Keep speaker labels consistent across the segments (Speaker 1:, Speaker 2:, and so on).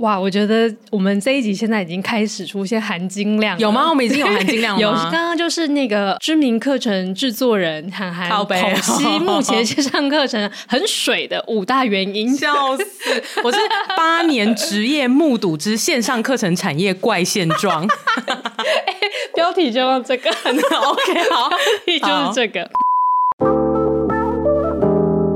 Speaker 1: 哇，我觉得我们这一集现在已经开始出现含金量，
Speaker 2: 有吗？我们已经有 含金量了吗？
Speaker 1: 有，刚刚就是那个知名课程制作人涵涵剖析目前线上课程很水的五大原因，
Speaker 2: 笑死！我是八年职业目睹之线上课程产业怪现状，
Speaker 1: 欸、标题就用这个，OK，好，就是这个。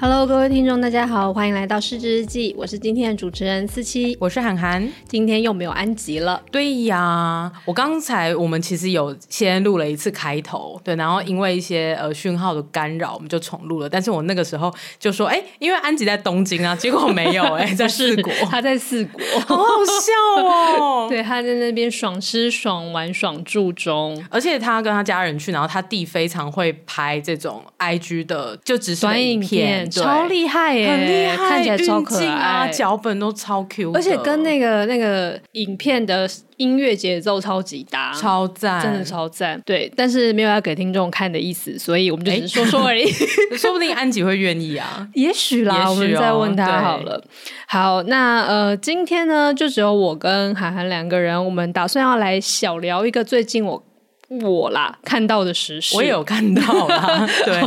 Speaker 1: Hello，各位听众，大家好，欢迎来到失职日记。我是今天的主持人思七，
Speaker 2: 我是涵涵。
Speaker 1: 今天又没有安吉了。
Speaker 2: 对呀，我刚才我们其实有先录了一次开头，对，然后因为一些呃讯号的干扰，我们就重录了。但是我那个时候就说，哎，因为安吉在东京啊，结果没有，哎，在四国，
Speaker 1: 他在四国，
Speaker 2: 好好笑哦。
Speaker 1: 对，他在那边爽吃爽玩爽住中，
Speaker 2: 而且他跟他家人去，然后他弟非常会拍这种 IG 的就只是
Speaker 1: 短影片。超厉害耶，
Speaker 2: 很厉害，
Speaker 1: 看起来超可爱
Speaker 2: 啊，脚本都超 Q，
Speaker 1: 而且跟那个那个影片的音乐节奏超级搭，
Speaker 2: 超赞，
Speaker 1: 真的超赞。对，但是没有要给听众看的意思，所以我们就只是说说而已。欸、
Speaker 2: 说不定安吉会愿意啊，
Speaker 1: 也许啦，哦、我们再问他好了。好，那呃，今天呢，就只有我跟涵涵两个人，我们打算要来小聊一个最近我。我啦，看到的时事，
Speaker 2: 我有看到啦。对，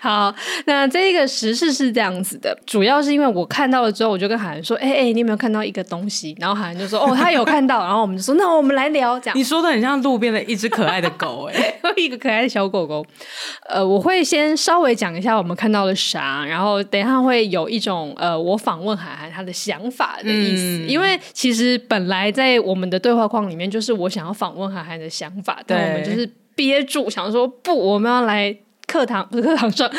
Speaker 1: 好，那这个时事是这样子的，主要是因为我看到了之后，我就跟海涵说：“哎、欸、哎、欸，你有没有看到一个东西？”然后海涵就说：“哦，他有看到。”然后我们就说：“那我们来聊。”这样，
Speaker 2: 你说的很像路边的一只可爱的狗、欸，哎，
Speaker 1: 一个可爱的小狗狗。呃，我会先稍微讲一下我们看到了啥，然后等一下会有一种呃，我访问海涵他的想法的意思、嗯，因为其实本来在我们的对话框里面，就是我想要访问海涵的想法，对，但我们就是憋住，想说不，我们要来课堂，不 是课堂上 来，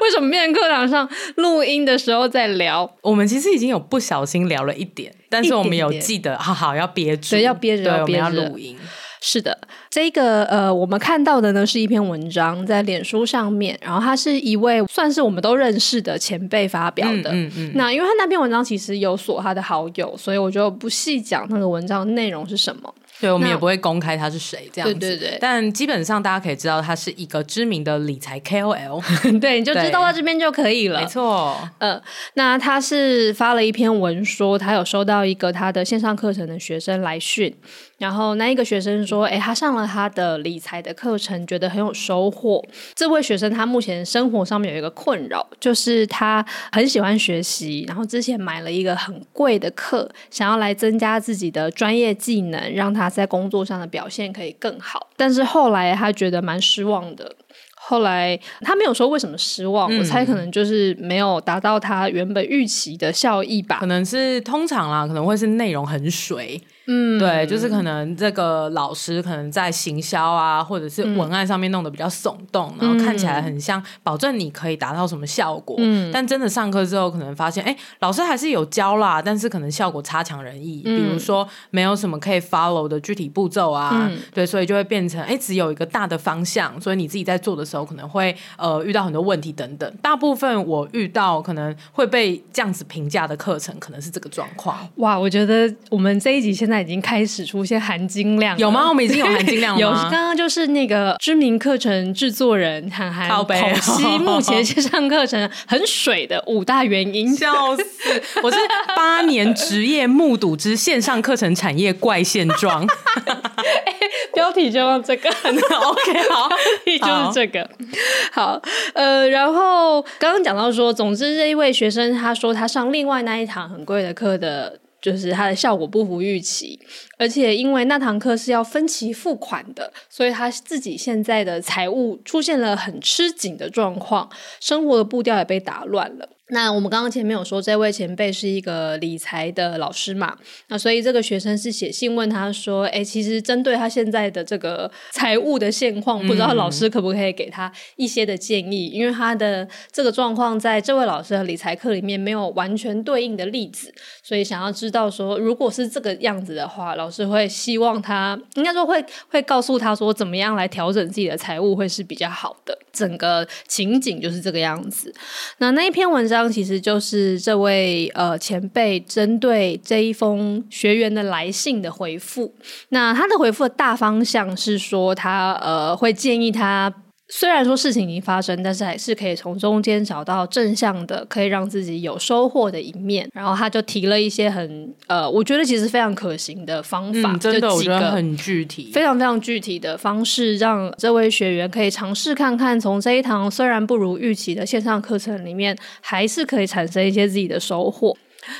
Speaker 1: 为什么变成课堂上录音的时候再聊？
Speaker 2: 我们其实已经有不小心聊了一点，但是我们有记得，好好要憋住，
Speaker 1: 对，要憋着，要憋着录音。是的，这个呃，我们看到的呢是一篇文章在脸书上面，然后他是一位算是我们都认识的前辈发表的。嗯嗯，嗯。那因为他那篇文章其实有锁他的好友，所以我就不细讲那个文章的内容是什么。
Speaker 2: 对，我们也不会公开他是谁这样子。
Speaker 1: 对对对。
Speaker 2: 但基本上大家可以知道他是一个知名的理财 KOL。
Speaker 1: 对，你就知道到这边就可以了。
Speaker 2: 没错。
Speaker 1: 呃，那他是发了一篇文说，他有收到一个他的线上课程的学生来讯。然后那一个学生说：“诶，他上了他的理财的课程，觉得很有收获。这位学生他目前生活上面有一个困扰，就是他很喜欢学习，然后之前买了一个很贵的课，想要来增加自己的专业技能，让他在工作上的表现可以更好。但是后来他觉得蛮失望的。后来他没有说为什么失望，我猜可能就是没有达到他原本预期的效益吧。
Speaker 2: 可能是通常啦，可能会是内容很水。”嗯，对，就是可能这个老师可能在行销啊，或者是文案上面弄得比较耸动，嗯，然后看起来很像保证你可以达到什么效果。嗯，但真的上课之后，可能发现，哎，老师还是有教啦，但是可能效果差强人意。嗯，比如说没有什么可以 follow 的具体步骤啊，嗯，对，所以就会变成，哎，只有一个大的方向，所以你自己在做的时候可能会呃遇到很多问题等等。大部分我遇到可能会被这样子评价的课程，可能是这个状况。
Speaker 1: 哇，我觉得我们这一集现在。已经开始出现含金量，
Speaker 2: 有吗？我们已经有含金量了。
Speaker 1: 有，刚刚就是那个知名课程制作人涵涵剖析目前线上课程很水的五大原因，
Speaker 2: 笑死！我是八年职业目睹之线上课程产业怪现状。
Speaker 1: 欸，标题就用这个，OK，好，就是这个。好，呃，然后刚刚讲到说，总之这一位学生他说他上另外那一堂很贵的课的。就是它的效果不符预期，而且因为那堂课是要分期付款的，所以他自己现在的财务出现了很吃紧的状况，生活的步调也被打乱了。那我们刚刚前面有说，这位前辈是一个理财的老师嘛？那所以这个学生是写信问他说：“哎，其实针对他现在的这个财务的现况，不知道老师可不可以给他一些的建议？嗯、因为他的这个状况，在这位老师的理财课里面没有完全对应的例子，所以想要知道说，如果是这个样子的话，老师会希望他，应该说会会告诉他说，怎么样来调整自己的财务会是比较好的。整个情景就是这个样子。那那一篇文章。当其实就是这位呃前辈针对这一封学员的来信的回复。那他的回复的大方向是说，他呃会建议他。虽然说事情已经发生，但是还是可以从中间找到正向的，可以让自己有收获的一面。然后他就提了一些很呃，我觉得其实非常可行的方法，
Speaker 2: 嗯、真的
Speaker 1: 就几个
Speaker 2: 我觉得很具体，
Speaker 1: 非常非常具体的方式，让这位学员可以尝试看看，从这一堂虽然不如预期的线上课程里面，还是可以产生一些自己的收获。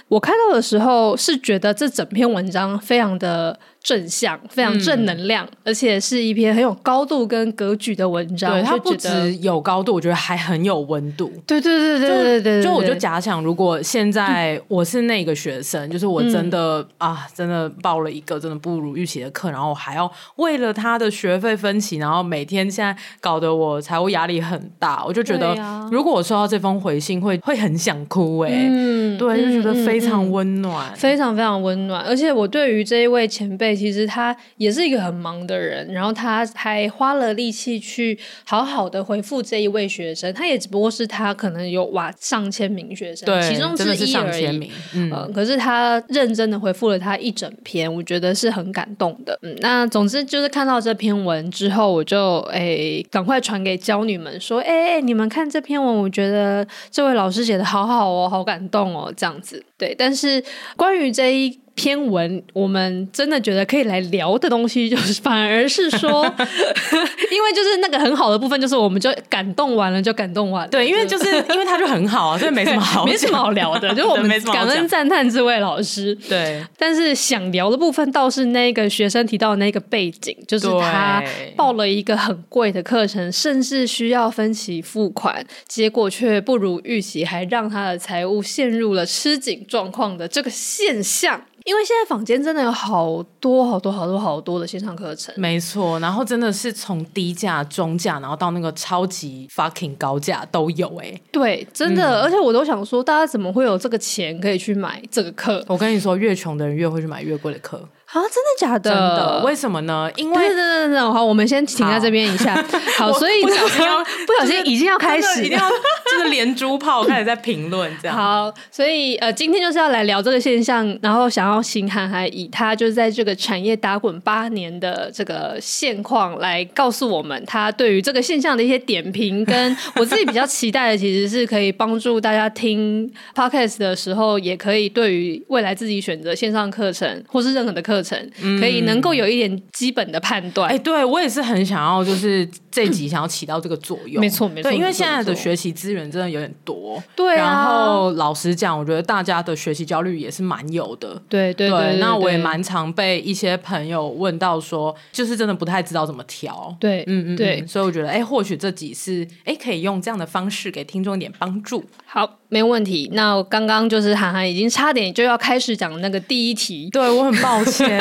Speaker 1: 我看到的时候是觉得这整篇文章非常的。正向，非常正能量，嗯，而且是一篇很有高度跟格局的文章。对，它不只
Speaker 2: 有高度，我觉得还很有温度。
Speaker 1: 对对对对对对，
Speaker 2: 就我就假想，如果现在我是那个学生，嗯、就是我真的、嗯、啊，真的报了一个真的不如预期的课，然后我还要为了他的学费分期，然后每天现在搞得我财务压力很大，我就觉得，如果我收到这封回信，会会很想哭哎、欸。嗯，对，就觉得非常温暖，
Speaker 1: 嗯、非常非常温暖。而且我对于这一位前辈。其实他也是一个很忙的人，然后他还花了力气去好好的回复这一位学生。他也只不过是他可能有哇上千名学生，
Speaker 2: 对，
Speaker 1: 其中之一而已。
Speaker 2: 嗯、
Speaker 1: 呃，可是他认真的回复了他一整篇，我觉得是很感动的。嗯，那总之就是看到这篇文之后，我就哎赶快传给教女们说，哎哎，你们看这篇文，我觉得这位老师写的好好哦，好感动哦，这样子。对，但是关于这一。篇文，我们真的觉得可以来聊的东西，就是反而是说，因为就是那个很好的部分，就是我们就感动完了就感动完了，
Speaker 2: 对，因为就是因为他就很好啊，所以没什么好
Speaker 1: 没什么好聊的，就是我们感恩赞叹这位老师，
Speaker 2: 对。
Speaker 1: 但是想聊的部分倒是那个学生提到的那个背景，就是他报了一个很贵的课程，甚至需要分期付款，结果却不如预期，还让他的财务陷入了吃紧状况的这个现象。因为现在坊间真的有好多好多好多好多的线上课程，
Speaker 2: 没错，然后真的是从低价、中价，然后到那个超级 fucking 高价都有哎、欸，
Speaker 1: 对，真的、嗯，而且我都想说，大家怎么会有这个钱可以去买这个课？
Speaker 2: 我跟你说，越穷的人越会去买越贵的课。
Speaker 1: 啊，真的假的？
Speaker 2: 真的？为什么呢？因为……
Speaker 1: 等等等等，好，我们先停在这边一下。好，所以
Speaker 2: 不小心要
Speaker 1: 不小心已经要开始，
Speaker 2: 一定要就是连珠炮开始在评论这样。
Speaker 1: 好，所以呃，今天就是要来聊这个现象，然后想要请函函以他就是在这个产业打滚八年的这个现况来告诉我们，他对于这个现象的一些点评。跟我自己比较期待的，其实是可以帮助大家听 podcast 的时候，也可以对于未来自己选择线上课程或是任何的课程。课程可以能够有一点基本的判断。哎、
Speaker 2: 对我也是很想要，就是这集想要起到这个作用。
Speaker 1: 没错，没错，
Speaker 2: 因为现在的学习资源真的有点多。
Speaker 1: 对、啊，
Speaker 2: 然后老实讲，我觉得大家的学习焦虑也是蛮有的。
Speaker 1: 对对对，对，对，
Speaker 2: 那我也蛮常被一些朋友问到说，就是真的不太知道怎么调。
Speaker 1: 对，
Speaker 2: 嗯嗯，
Speaker 1: 对，
Speaker 2: 所以我觉得，哎、欸，或许这集是哎、欸，可以用这样的方式给听众一点帮助。
Speaker 1: 好。没问题。那刚刚就是涵涵已经差点就要开始讲那个第一题，
Speaker 2: 对，我很抱歉，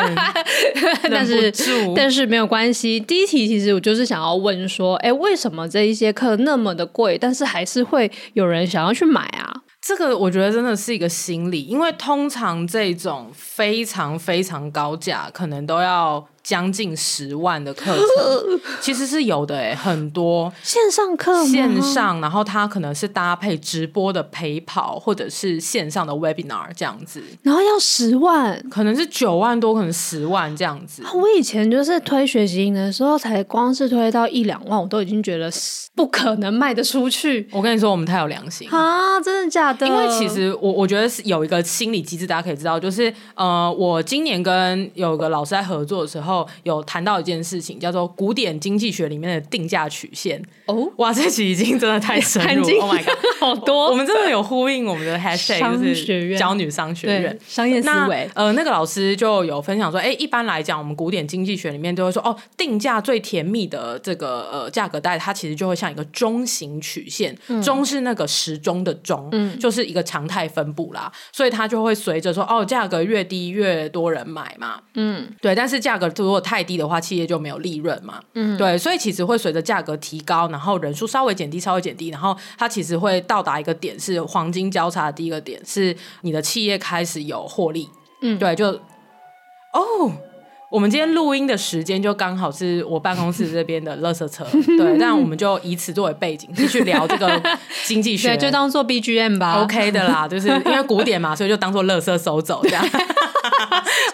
Speaker 1: 但是但是没有关系。第一题其实我就是想要问说，哎，为什么这一些课那么的贵，但是还是会有人想要去买啊？
Speaker 2: 这个我觉得真的是一个心理，因为通常这种非常非常高价，可能都要。将近十万的课程 其实是有的哎、欸，很多
Speaker 1: 线上课
Speaker 2: 线上，然后它可能是搭配直播的陪跑，或者是线上的 webinar 这样子，
Speaker 1: 然后要十万，
Speaker 2: 可能是九万多，可能十万这样子。
Speaker 1: 我以前就是推学习营的时候，才光是推到一两万，我都已经觉得不可能卖得出去。
Speaker 2: 我跟你说，我们太有良心
Speaker 1: 啊！真的假的？
Speaker 2: 因为其实我我觉得是有一个心理机制，大家可以知道，就是呃，我今年跟有个老师在合作的时候。候有谈到一件事情，叫做古典经济学里面的定价曲线。
Speaker 1: 哦，
Speaker 2: 哇，这期已经真的太深入，Oh my god，
Speaker 1: 好多，
Speaker 2: 我们真的有呼应我们的 hashtag，就是教女商学院。
Speaker 1: 商业思维。
Speaker 2: 呃，那个老师就有分享说，哎，一般来讲，我们古典经济学里面都会说，哦，定价最甜蜜的这个呃价格带，它其实就会像一个钟型曲线，钟、嗯、是那个时钟的钟，嗯，就是一个常态分布啦，所以它就会随着说，哦，价格越低越多人买嘛，嗯，对，但是价格如果太低的话，企业就没有利润嘛，嗯，对，所以其实会随着价格提高。然后人数稍微减低，稍微减低，然后它其实会到达一个点，是黄金交叉的第一个点，是你的企业开始有获利。嗯，对，就哦，我们今天录音的时间就刚好是我办公室这边的垃圾车，对，那我们就以此作为背景继续聊这个 经济学，
Speaker 1: 对，就当做 BGM 吧
Speaker 2: ，OK 的啦，就是因为古典嘛，所以就当做垃圾收走这样。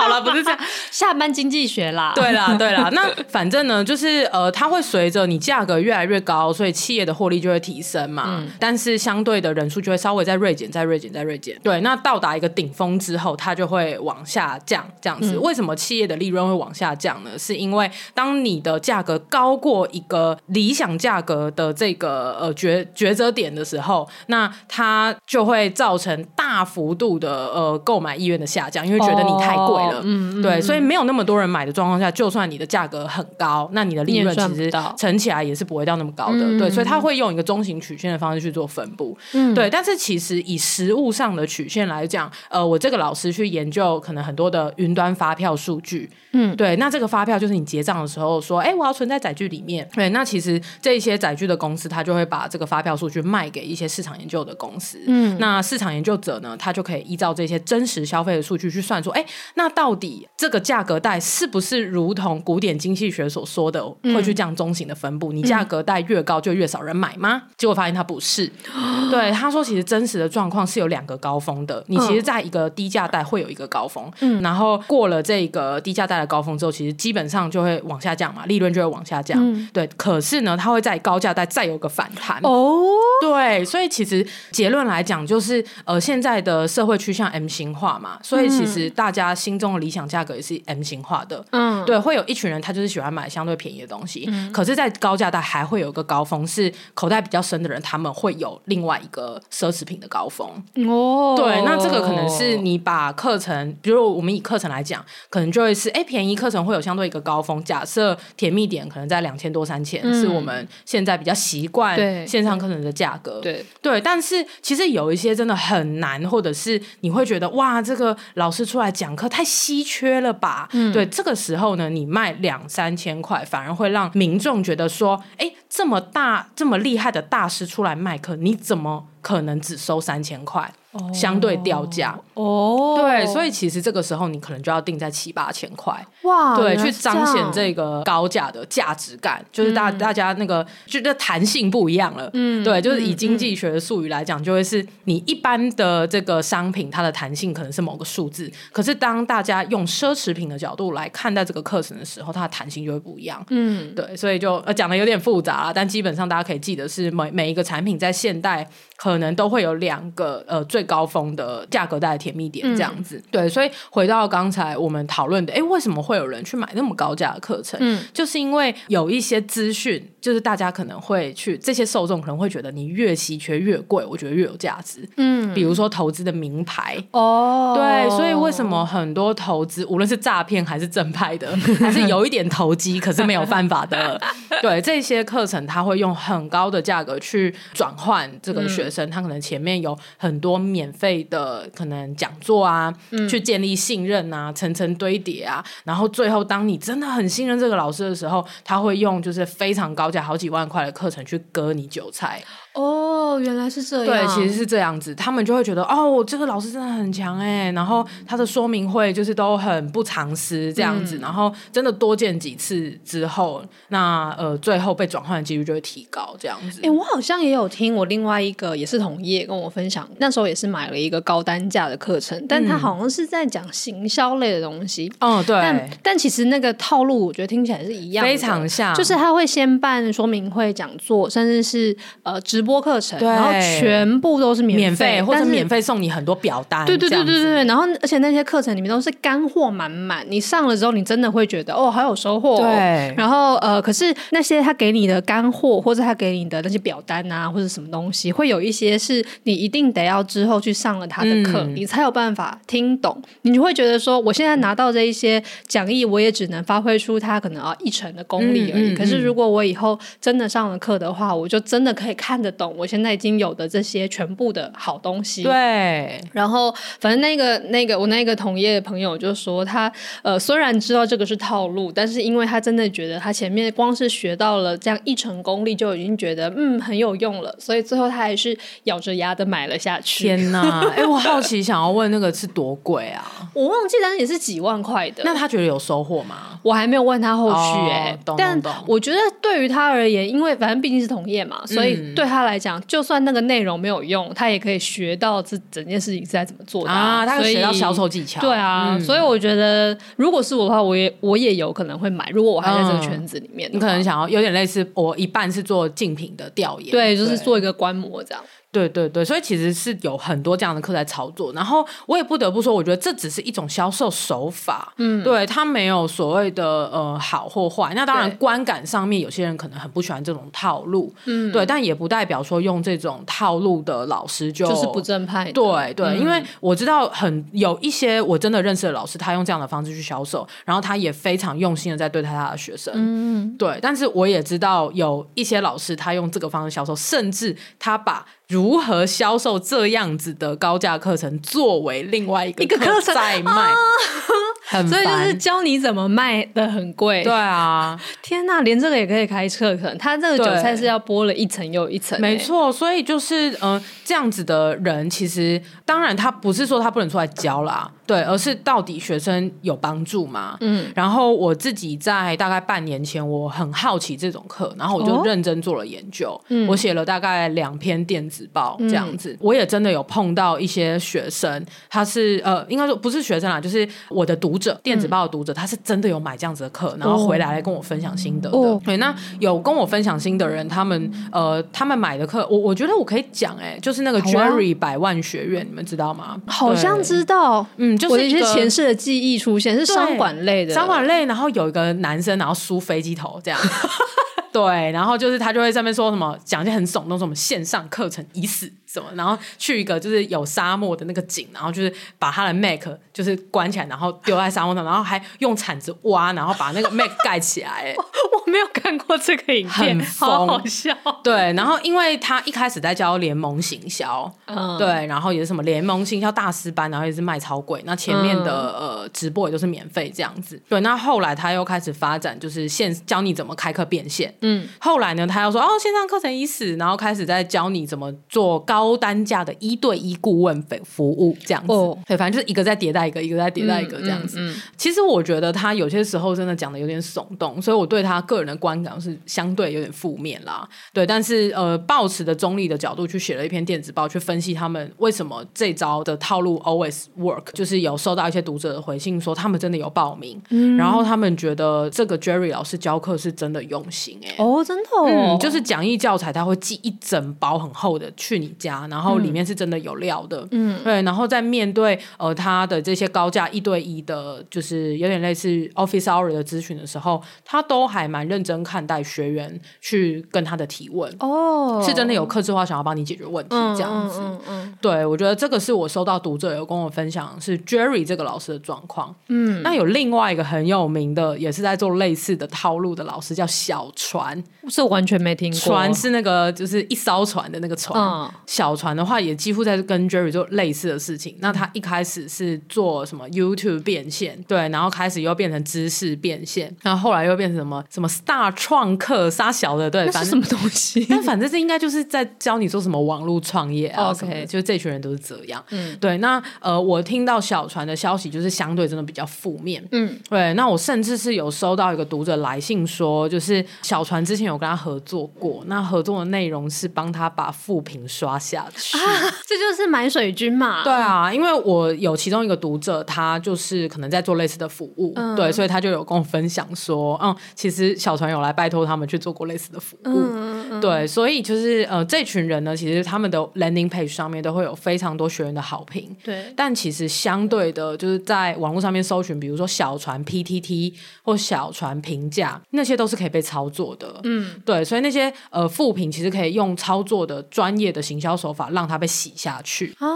Speaker 2: 好了，不是这样，
Speaker 1: 下班经济学啦。
Speaker 2: 对啦，对啦。那反正呢，就是呃，它会随着你价格越来越高，所以企业的获利就会提升嘛。嗯。但是相对的人数就会稍微再锐减，再锐减，再锐减。对，那到达一个顶峰之后，它就会往下降，这样子。嗯。为什么企业的利润会往下降呢？是因为当你的价格高过一个理想价格的这个呃抉抉择点的时候，那它就会造成大幅度的呃购买意愿的下降，因为觉得你太贵了。哦。嗯，对，所以没有那么多人买的状况下，就算你的价格很高，那你的利润其实乘起来也是不会到那么高的。嗯、对，所以他会用一个中型曲线的方式去做分布。嗯，对。但是其实以实物上的曲线来讲，呃，我这个老师去研究可能很多的云端发票数据。嗯，对。那这个发票就是你结账的时候说，哎，我要存在载具里面。对，那其实这些载具的公司，他就会把这个发票数据卖给一些市场研究的公司。嗯，那市场研究者呢，他就可以依照这些真实消费的数据去算出，哎，那到底这个价格带是不是如同古典经济学所说的，会去这样中型的分布？嗯、你价格带越高，就越少人买吗？结果发现它不是。对，他说，其实真实的状况是有两个高峰的。你其实在一个低价带会有一个高峰，嗯，然后过了这个低价带的高峰之后，其实基本上就会往下降嘛，利润就会往下降。嗯、对，可是呢，它会在高价带再有个反弹。哦，对，所以其实结论来讲，就是呃，现在的社会趋向 M 型化嘛，所以其实大家心这种理想价格也是 M 型化的。对，会有一群人他就是喜欢买相对便宜的东西，嗯、可是，在高价带还会有一个高峰，是口袋比较深的人，他们会有另外一个奢侈品的高峰。哦，对，那这个可能是你把课程，比如我们以课程来讲，可能就会是，哎，便宜课程会有相对一个高峰。假设甜蜜点可能在两千多三千，嗯，是我们现在比较习惯线上课程的价格。
Speaker 1: 对
Speaker 2: 对，但是其实有一些真的很难，或者是你会觉得哇，这个老师出来讲课太稀缺了吧？嗯，对，这个时候呢，你卖两三千块，反而会让民众觉得说，哎，这么大、这么厉害的大师出来卖课，你怎么可能只收三千块？相对掉价。哦，对，所以其实这个时候你可能就要定在七八千块。哇，对，去彰显这个高价的价值感，就是大大家那个就这弹性不一样了，嗯，对，就是以经济学的术语来讲，就会是你一般的这个商品，它的弹性可能是某个数字，可是当大家用奢侈品的角度来看待这个课程的时候，它的弹性就会不一样，嗯，对，所以就呃讲的有点复杂了，但基本上大家可以记得是每每一个产品在现代可能都会有两个呃最。高峰的价格带的甜蜜点这样子，嗯、对，所以回到刚才我们讨论的，哎，为什么会有人去买那么高价的课程？嗯，就是因为有一些资讯，就是大家可能会去，这些受众可能会觉得你越稀缺越贵，我觉得越有价值。嗯，比如说投资的名牌哦，对，所以为什么很多投资，无论是诈骗还是正派的，还是有一点投机可是没有办法的，对这些课程，他会用很高的价格去转换这个学他可能前面有很多。免费的可能讲座啊，嗯、去建立信任啊，层层堆叠啊，然后最后当你真的很信任这个老师的时候，他会用就是非常高价好几万块的课程去割你韭菜。
Speaker 1: 哦，原来是这样。
Speaker 2: 对，其实是这样子，他们就会觉得哦，这个老师真的很强哎，然后他的说明会就是都很不藏私这样子，嗯、然后真的多见几次之后，那呃最后被转换的几率就会提高这样子。
Speaker 1: 哎，我好像也有听我另外一个也是同业跟我分享，那时候也是买了一个高单价的课程，但他好像是在讲行销类的东西。
Speaker 2: 哦，对。
Speaker 1: 但但其实那个套路我觉得听起来是一样的，
Speaker 2: 非常像，
Speaker 1: 就是他会先办说明会、讲座，甚至是呃直播课程，
Speaker 2: 对
Speaker 1: 然后全部都是免
Speaker 2: 免费或者免费。送你很多表
Speaker 1: 单，对对
Speaker 2: 对对对
Speaker 1: 然后而且那些课程里面都是干货满满，你上了之后，你真的会觉得哦，好有收获、哦。
Speaker 2: 对
Speaker 1: 然后呃，可是那些他给你的干货，或者他给你的那些表单啊，或者什么东西，会有一些是你一定得要之后去上了他的课，
Speaker 2: 嗯、
Speaker 1: 你才有办法听懂。你就会觉得说，我现在拿到这一些讲义，我也只能发挥出他可能啊一成的功力而已。
Speaker 2: 嗯嗯嗯、
Speaker 1: 可是如果我以后真的上了课的话，我就真的可以看得懂我现在已经有的这些全部的好东西。
Speaker 2: 对。
Speaker 1: 然后，反正那个那个我那个同业的朋友就说他，他呃虽然知道这个是套路，但是因为他真的觉得他前面光是学到了这样一成功力，就已经觉得嗯很有用了，所以最后他还是咬着牙的买了下去。
Speaker 2: 天哪！哎，我好奇想要问那个是多贵啊？
Speaker 1: 我忘记，但是也是几万块的。
Speaker 2: 那他觉得有收获吗？
Speaker 1: 我还没有问他后续哎、欸，
Speaker 2: 哦、
Speaker 1: 但我觉得对于他而言，因为反正毕竟是同业嘛，所以对他来讲，嗯、就算那个内容没有用，他也可以学到这整件事情是在怎么做的
Speaker 2: 啊，他可以学到销售技巧。
Speaker 1: 对啊，嗯、所以我觉得，如果是我的话，我也我也有可能会买。如果我还在这个圈子里面、嗯，
Speaker 2: 你可能想要有点类似，我一半是做竞品的调研，
Speaker 1: 对，就是做一个观摩这样。
Speaker 2: 对对对，所以其实是有很多这样的课在操作，然后我也不得不说，我觉得这只是一种销售手法，嗯，对，它没有所谓的呃好或坏。那当然观感上面，有些人可能很不喜欢这种套路，嗯，对，但也不代表说用这种套路的老师就
Speaker 1: 就是不正派。
Speaker 2: 对对，
Speaker 1: 嗯、
Speaker 2: 因为我知道很有一些我真的认识的老师，他用这样的方式去销售，然后他也非常用心的在对待他的学生，嗯，对。但是我也知道有一些老师，他用这个方式销售，甚至他把如何销售这样子的高价课程作为另外一个课程？在卖，啊、很，
Speaker 1: 所以就是教你怎么卖的很贵。
Speaker 2: 对啊，
Speaker 1: 天哪，连这个也可以开课程，他这个韭菜是要剥了一层又一层。
Speaker 2: 没错，所以就是呃这样子的人，其实当然他不是说他不能出来教啦，对，而是到底学生有帮助吗？嗯，然后我自己在大概半年前，我很好奇这种课，然后我就认真做了研究，嗯、我写了大概两篇电子报这样子，嗯、我也真的有碰到一些学生，他是呃，应该说不是学生啦，就是我的读者，电子报的读者，嗯、他是真的有买这样子的课，然后回来来跟我分享心得的。哦、对，那有跟我分享心得的人，他们呃，他们买的课，我我觉得我可以讲，哎，就是那个 Jerry 百万学院，啊、你们知道吗？
Speaker 1: 好像知道，嗯，就是我一些前世的记忆出现，是商管类的，
Speaker 2: 商管类，然后有一个男生，然后梳飞机头这样。对，然后就是他就会上面说什么，讲一些很耸动，什么线上课程已死什么，然后去一个就是有沙漠的那个井，然后就是把他的 Mac 就是关起来，然后丢在沙漠上，然后还用铲子挖，然后把那个 Mac 盖起来。
Speaker 1: 我，我没有看过这个影片，好好笑。
Speaker 2: 对，然后因为他一开始在教联盟行销，嗯，对，然后也是什么联盟行销大师班，然后也是卖超贵，那前面的、嗯、呃直播也都是免费这样子。对，那后来他又开始发展，就是现教你怎么开课变现。嗯，后来呢，他又说哦，线上课程已死，然后开始在教你怎么做高单价的一对一顾问服服务这样子。哦，对，反正就是一个在迭代一个，一个在迭代一个这样子。嗯，嗯嗯，其实我觉得他有些时候真的讲的有点耸动，所以我对他个人的观感是相对有点负面啦。对，但是呃，抱持的中立的角度去写了一篇电子报，去分析他们为什么这招的套路 always work，就是有收到一些读者的回信说他们真的有报名，嗯，然后他们觉得这个 Jerry 老师教课是真的用心哎、欸。
Speaker 1: 哦，真的、哦，
Speaker 2: 嗯，就是讲义教材他会寄一整包很厚的去你家，然后里面是真的有料的，嗯，对，然后在面对呃他的这些高价一对一的，就是有点类似 office hour 的咨询的时候，他都还蛮认真看待学员去跟他的提问，哦，是真的有客制化想要帮你解决问题这样子，嗯嗯，嗯嗯。对，我觉得这个是我收到读者有跟我分享是 Jerry 这个老师的状况，嗯，那有另外一个很有名的也是在做类似的套路的老师叫小船，
Speaker 1: 是完全没听过，
Speaker 2: 船是那个就是一艘船的那个船，嗯、小船的话也几乎在跟 Jerry 做类似的事情。那他一开始是做什么 YouTube 变现，对，然后开始又变成知识变现，然后后来又变成什么什么 Star 创客杀小的，对，反正
Speaker 1: 什么东西？
Speaker 2: 但反正这应该就是在教你做什么网络创业啊，OK，就是这群人都是这样，嗯，对。那呃，我听到小船的消息就是相对真的比较负面，嗯，对。那我甚至是有收到一个读者来信说，就是小船之前有跟他合作过，那合作的内容是帮他把副评刷下去，啊，
Speaker 1: 这就是买水军嘛。
Speaker 2: 对啊，因为我有其中一个读者，他就是可能在做类似的服务，嗯、对，所以他就有跟我分享说，嗯，其实小船有来拜托他们去做过类似的服务，嗯、
Speaker 1: 嗯，
Speaker 2: 对，所以就是呃，这群人呢，其实他们的 landing page 上面都会有非常多学员的好评。
Speaker 1: 对，
Speaker 2: 但其实相对的，就是在网络上面搜寻，比如说小船 PTT 或小船评价，那些都是可以被操作的。嗯，对，所以那些呃负评其实可以用操作的专业的行销手法让它被洗下去。
Speaker 1: 啊，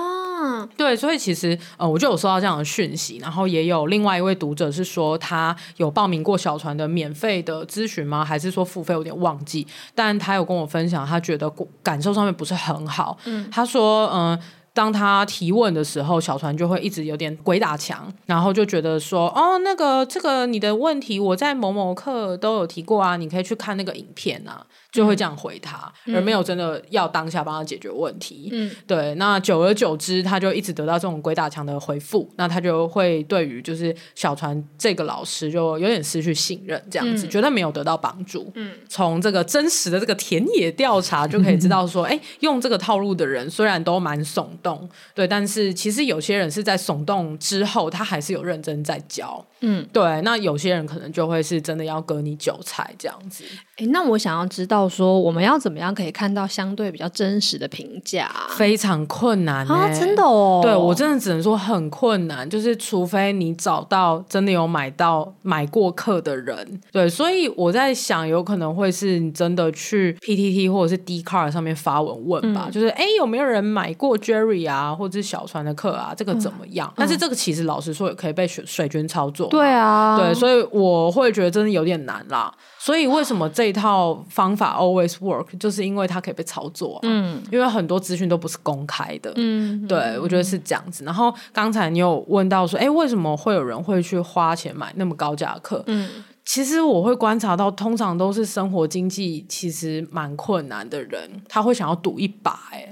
Speaker 2: 对，所以其实呃，我就有收到这样的讯息，然后也有另外一位读者是说他有报名过小船的免费的咨询吗？还是说付费？有点忘记，但他有跟我分享，他觉得感受上面不是很好。嗯，他说，嗯、呃。当他提问的时候，小船就会一直有点鬼打墙，然后就觉得说，哦，那个这个你的问题，我在某某课都有提过啊，你可以去看那个影片啊，就会这样回他，嗯、而没有真的要当下帮他解决问题。嗯，对，那久而久之，他就一直得到这种鬼打墙的回复，那他就会对于就是小船这个老师就有点失去信任，这样子，嗯、觉得没有得到帮助。嗯，从这个真实的这个田野调查就可以知道说，哎、嗯，用这个套路的人虽然都蛮耸动，对，但是其实有些人是在耸动之后，他还是有认真在教，嗯，对，那有些人可能就会是真的要割你韭菜这样子。
Speaker 1: 哎，那我想要知道说，我们要怎么样可以看到相对比较真实的评价？
Speaker 2: 非常困难
Speaker 1: 啊，真的哦，
Speaker 2: 对，我真的只能说很困难，就是除非你找到真的有买到买过课的人，对，所以我在想，有可能会是你真的去 PTT 或者是 Dcard 上面发文问吧，嗯、就是哎，有没有人买过 Jerry 啊？或者是小船的课啊，这个怎么样？嗯、但是这个其实老实说也可以被水水军操作。
Speaker 1: 对啊，
Speaker 2: 对，所以我会觉得真的有点难啦。所以为什么这一套方法 always work，就是因为它可以被操作啊。嗯，因为很多资讯都不是公开的。嗯，对，我觉得是这样子。然后刚才你有问到说，哎，为什么会有人会去花钱买那么高价的课？嗯。其实我会观察到，通常都是生活经济其实蛮困难的人，他会想要赌一把。哎，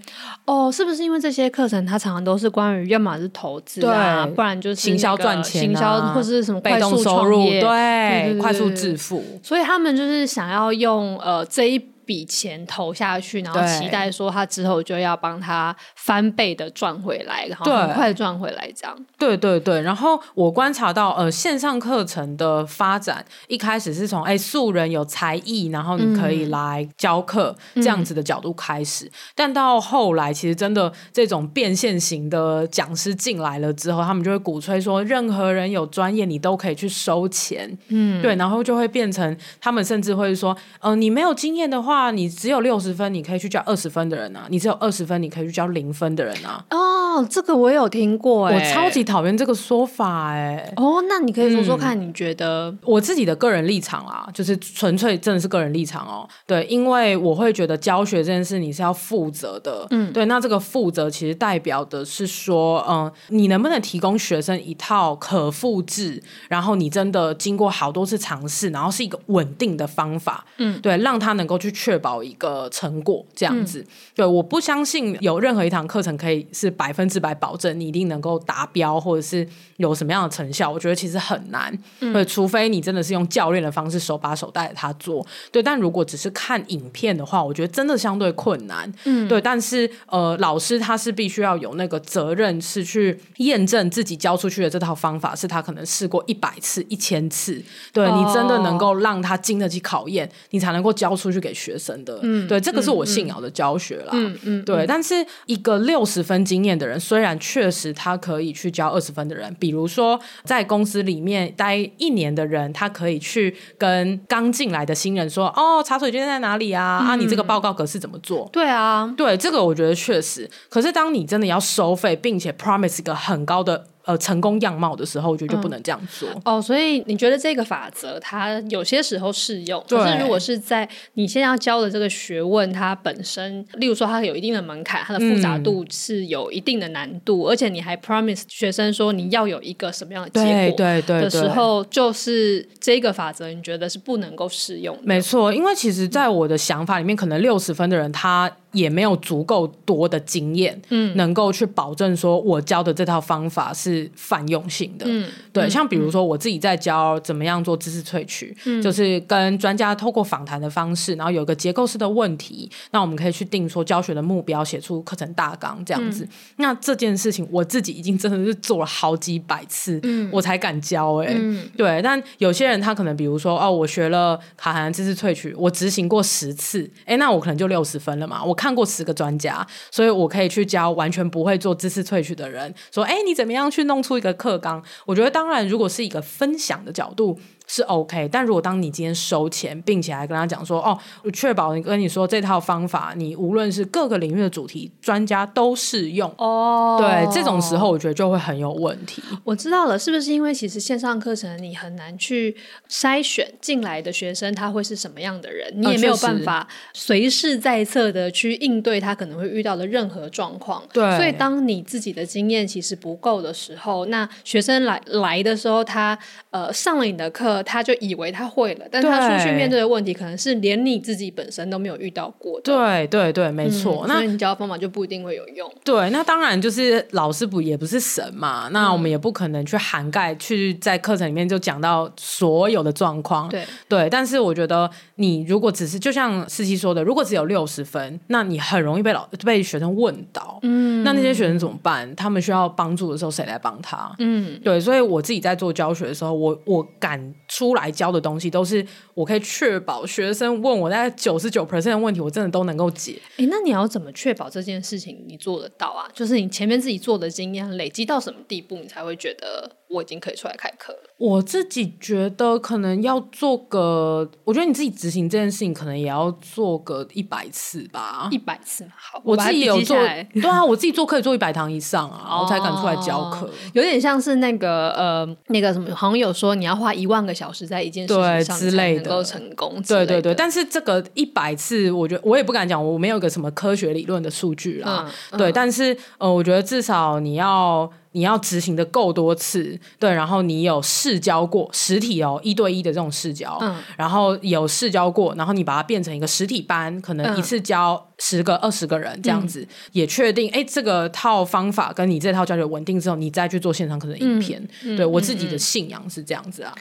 Speaker 1: 哦，是不是因为这些课程，它常常都是关于要么是投资啊，对不然就是
Speaker 2: 行销赚钱、啊，行
Speaker 1: 销或者是什么
Speaker 2: 被动收入，对，对对对，快速致富。
Speaker 1: 所以他们就是想要用呃这一。笔钱投下去，然后期待说他之后就要帮他翻倍的赚回来，然后很快赚回来，这样。
Speaker 2: 对对对，然后我观察到，呃，线上课程的发展一开始是从哎素人有才艺，然后你可以来教课、嗯、这样子的角度开始，嗯、但到后来其实真的这种变现型的讲师进来了之后，他们就会鼓吹说，任何人有专业你都可以去收钱，嗯，对，然后就会变成他们甚至会说，呃，你没有经验的话。话你只有六十分，你可以去教二十分的人啊！你只有二十分，你可以去教零分的人啊！
Speaker 1: 哦，这个我有听过，哎，
Speaker 2: 我超级讨厌这个说法，哎。
Speaker 1: 哦，那你可以说说看，你觉得、
Speaker 2: 嗯、我自己的个人立场啊，就是纯粹真的是个人立场哦。对，因为我会觉得教学这件事你是要负责的，嗯，对。那这个负责其实代表的是说，嗯，你能不能提供学生一套可复制，然后你真的经过好多次尝试，然后是一个稳定的方法，嗯，对，让他能够去。确保一个成果这样子，嗯、对，我不相信有任何一堂课程可以是百分之百保证你一定能够达标，或者是有什么样的成效。我觉得其实很难，对、嗯，除非你真的是用教练的方式手把手带着他做，对。但如果只是看影片的话，我觉得真的相对困难，嗯，对。但是呃，老师他是必须要有那个责任，是去验证自己教出去的这套方法是他可能试过一百次、一千次，对、哦、你真的能够让他经得起考验，你才能够教出去给学生。学生的，嗯，对，这个是我信仰的教学啦，嗯嗯，对。但是一个六十分经验的人，虽然确实他可以去教二十分的人，比如说在公司里面待一年的人，他可以去跟刚进来的新人说：“哦，茶水间在哪里啊？嗯、啊，你这个报告格式怎么做？”
Speaker 1: 对啊，
Speaker 2: 对，这个我觉得确实。可是当你真的要收费，并且 promise 一个很高的。呃，成功样貌的时候，我觉得就不能这样做。
Speaker 1: 嗯、哦，所以你觉得这个法则它有些时候适用，可是如果是在你现在要教的这个学问，它本身，例如说它有一定的门槛，它的复杂度是有一定的难度，嗯、而且你还 promise 学生说你要有一个什么样的结果，对对的时候，就是这个法则，你觉得是不能够适用的。
Speaker 2: 没错，因为其实在我的想法里面，可能六十分的人他。也没有足够多的经验，嗯，能够去保证说我教的这套方法是泛用性的，嗯，对，像比如说我自己在教怎么样做知识萃取，嗯，就是跟专家透过访谈的方式，然后有个结构式的问题，那我们可以去定说教学的目标，写出课程大纲这样子。嗯、那这件事情我自己已经真的是做了好几百次，嗯，我才敢教、欸，哎、嗯，对。但有些人他可能比如说哦，我学了卡涵知识萃取，我执行过十次，哎，那我可能就六十分了嘛，我。看过十个专家，所以我可以去教完全不会做知识萃取的人，说：“哎，你怎么样去弄出一个课纲？”我觉得，当然，如果是一个分享的角度。是 OK，但如果当你今天收钱，并且还跟他讲说，哦，我确保你跟你说这套方法，你无论是各个领域的主题专家都适用哦。对，这种时候我觉得就会很有问题。
Speaker 1: 我知道了，是不是因为其实线上课程你很难去筛选进来的学生他会是什么样的人，你也没有办法随时在侧的去应对他可能会遇到的任何状况。
Speaker 2: 对，
Speaker 1: 所以当你自己的经验其实不够的时候，那学生来来的时候，他呃上了你的课。他就以为他会了，但他出去面对的问题可能是连你自己本身都没有遇到过的。
Speaker 2: 对对对，没错。嗯、那
Speaker 1: 你教的方法就不一定会有用。
Speaker 2: 对，那当然就是老师不也不是神嘛，那我们也不可能去涵盖去在课程里面就讲到所有的状况。
Speaker 1: 对
Speaker 2: 对，但是我觉得你如果只是就像司机说的，如果只有六十分，那你很容易被老被学生问到。嗯，那那些学生怎么办？他们需要帮助的时候，谁来帮他？嗯，对。所以我自己在做教学的时候，我我敢。出来教的东西都是我可以确保学生问我大概九十九 percent 的问题，我真的都能够解。
Speaker 1: 诶，那你要怎么确保这件事情你做得到啊？就是你前面自己做的经验累积到什么地步，你才会觉得？我已经可以出来开课了。
Speaker 2: 我自己觉得可能要做个，我觉得你自己执行这件事情，可能也要做个一百次吧。
Speaker 1: 一百次，好，
Speaker 2: 我自己有做，对啊，我自己做可以做一百堂以上啊，哦、我才敢出来教课。
Speaker 1: 有点像是那个呃，那个什么，好像有说你要花一万个小时在一件事情上之类的，能够成功。
Speaker 2: 对对对，但是这个一百次，我觉得我也不敢讲，我没有个什么科学理论的数据啦。嗯、对，嗯、但是呃，我觉得至少你要。你要执行的够多次，对，然后你有试教过实体哦，一对一的这种试教，嗯，然后有试教过，然后你把它变成一个实体班，可能一次教十个、二十个人这样子，嗯、也确定，哎，这个套方法跟你这套教学稳定之后，你再去做线上课程影片，嗯、对、嗯、我自己的信仰是这样子啊。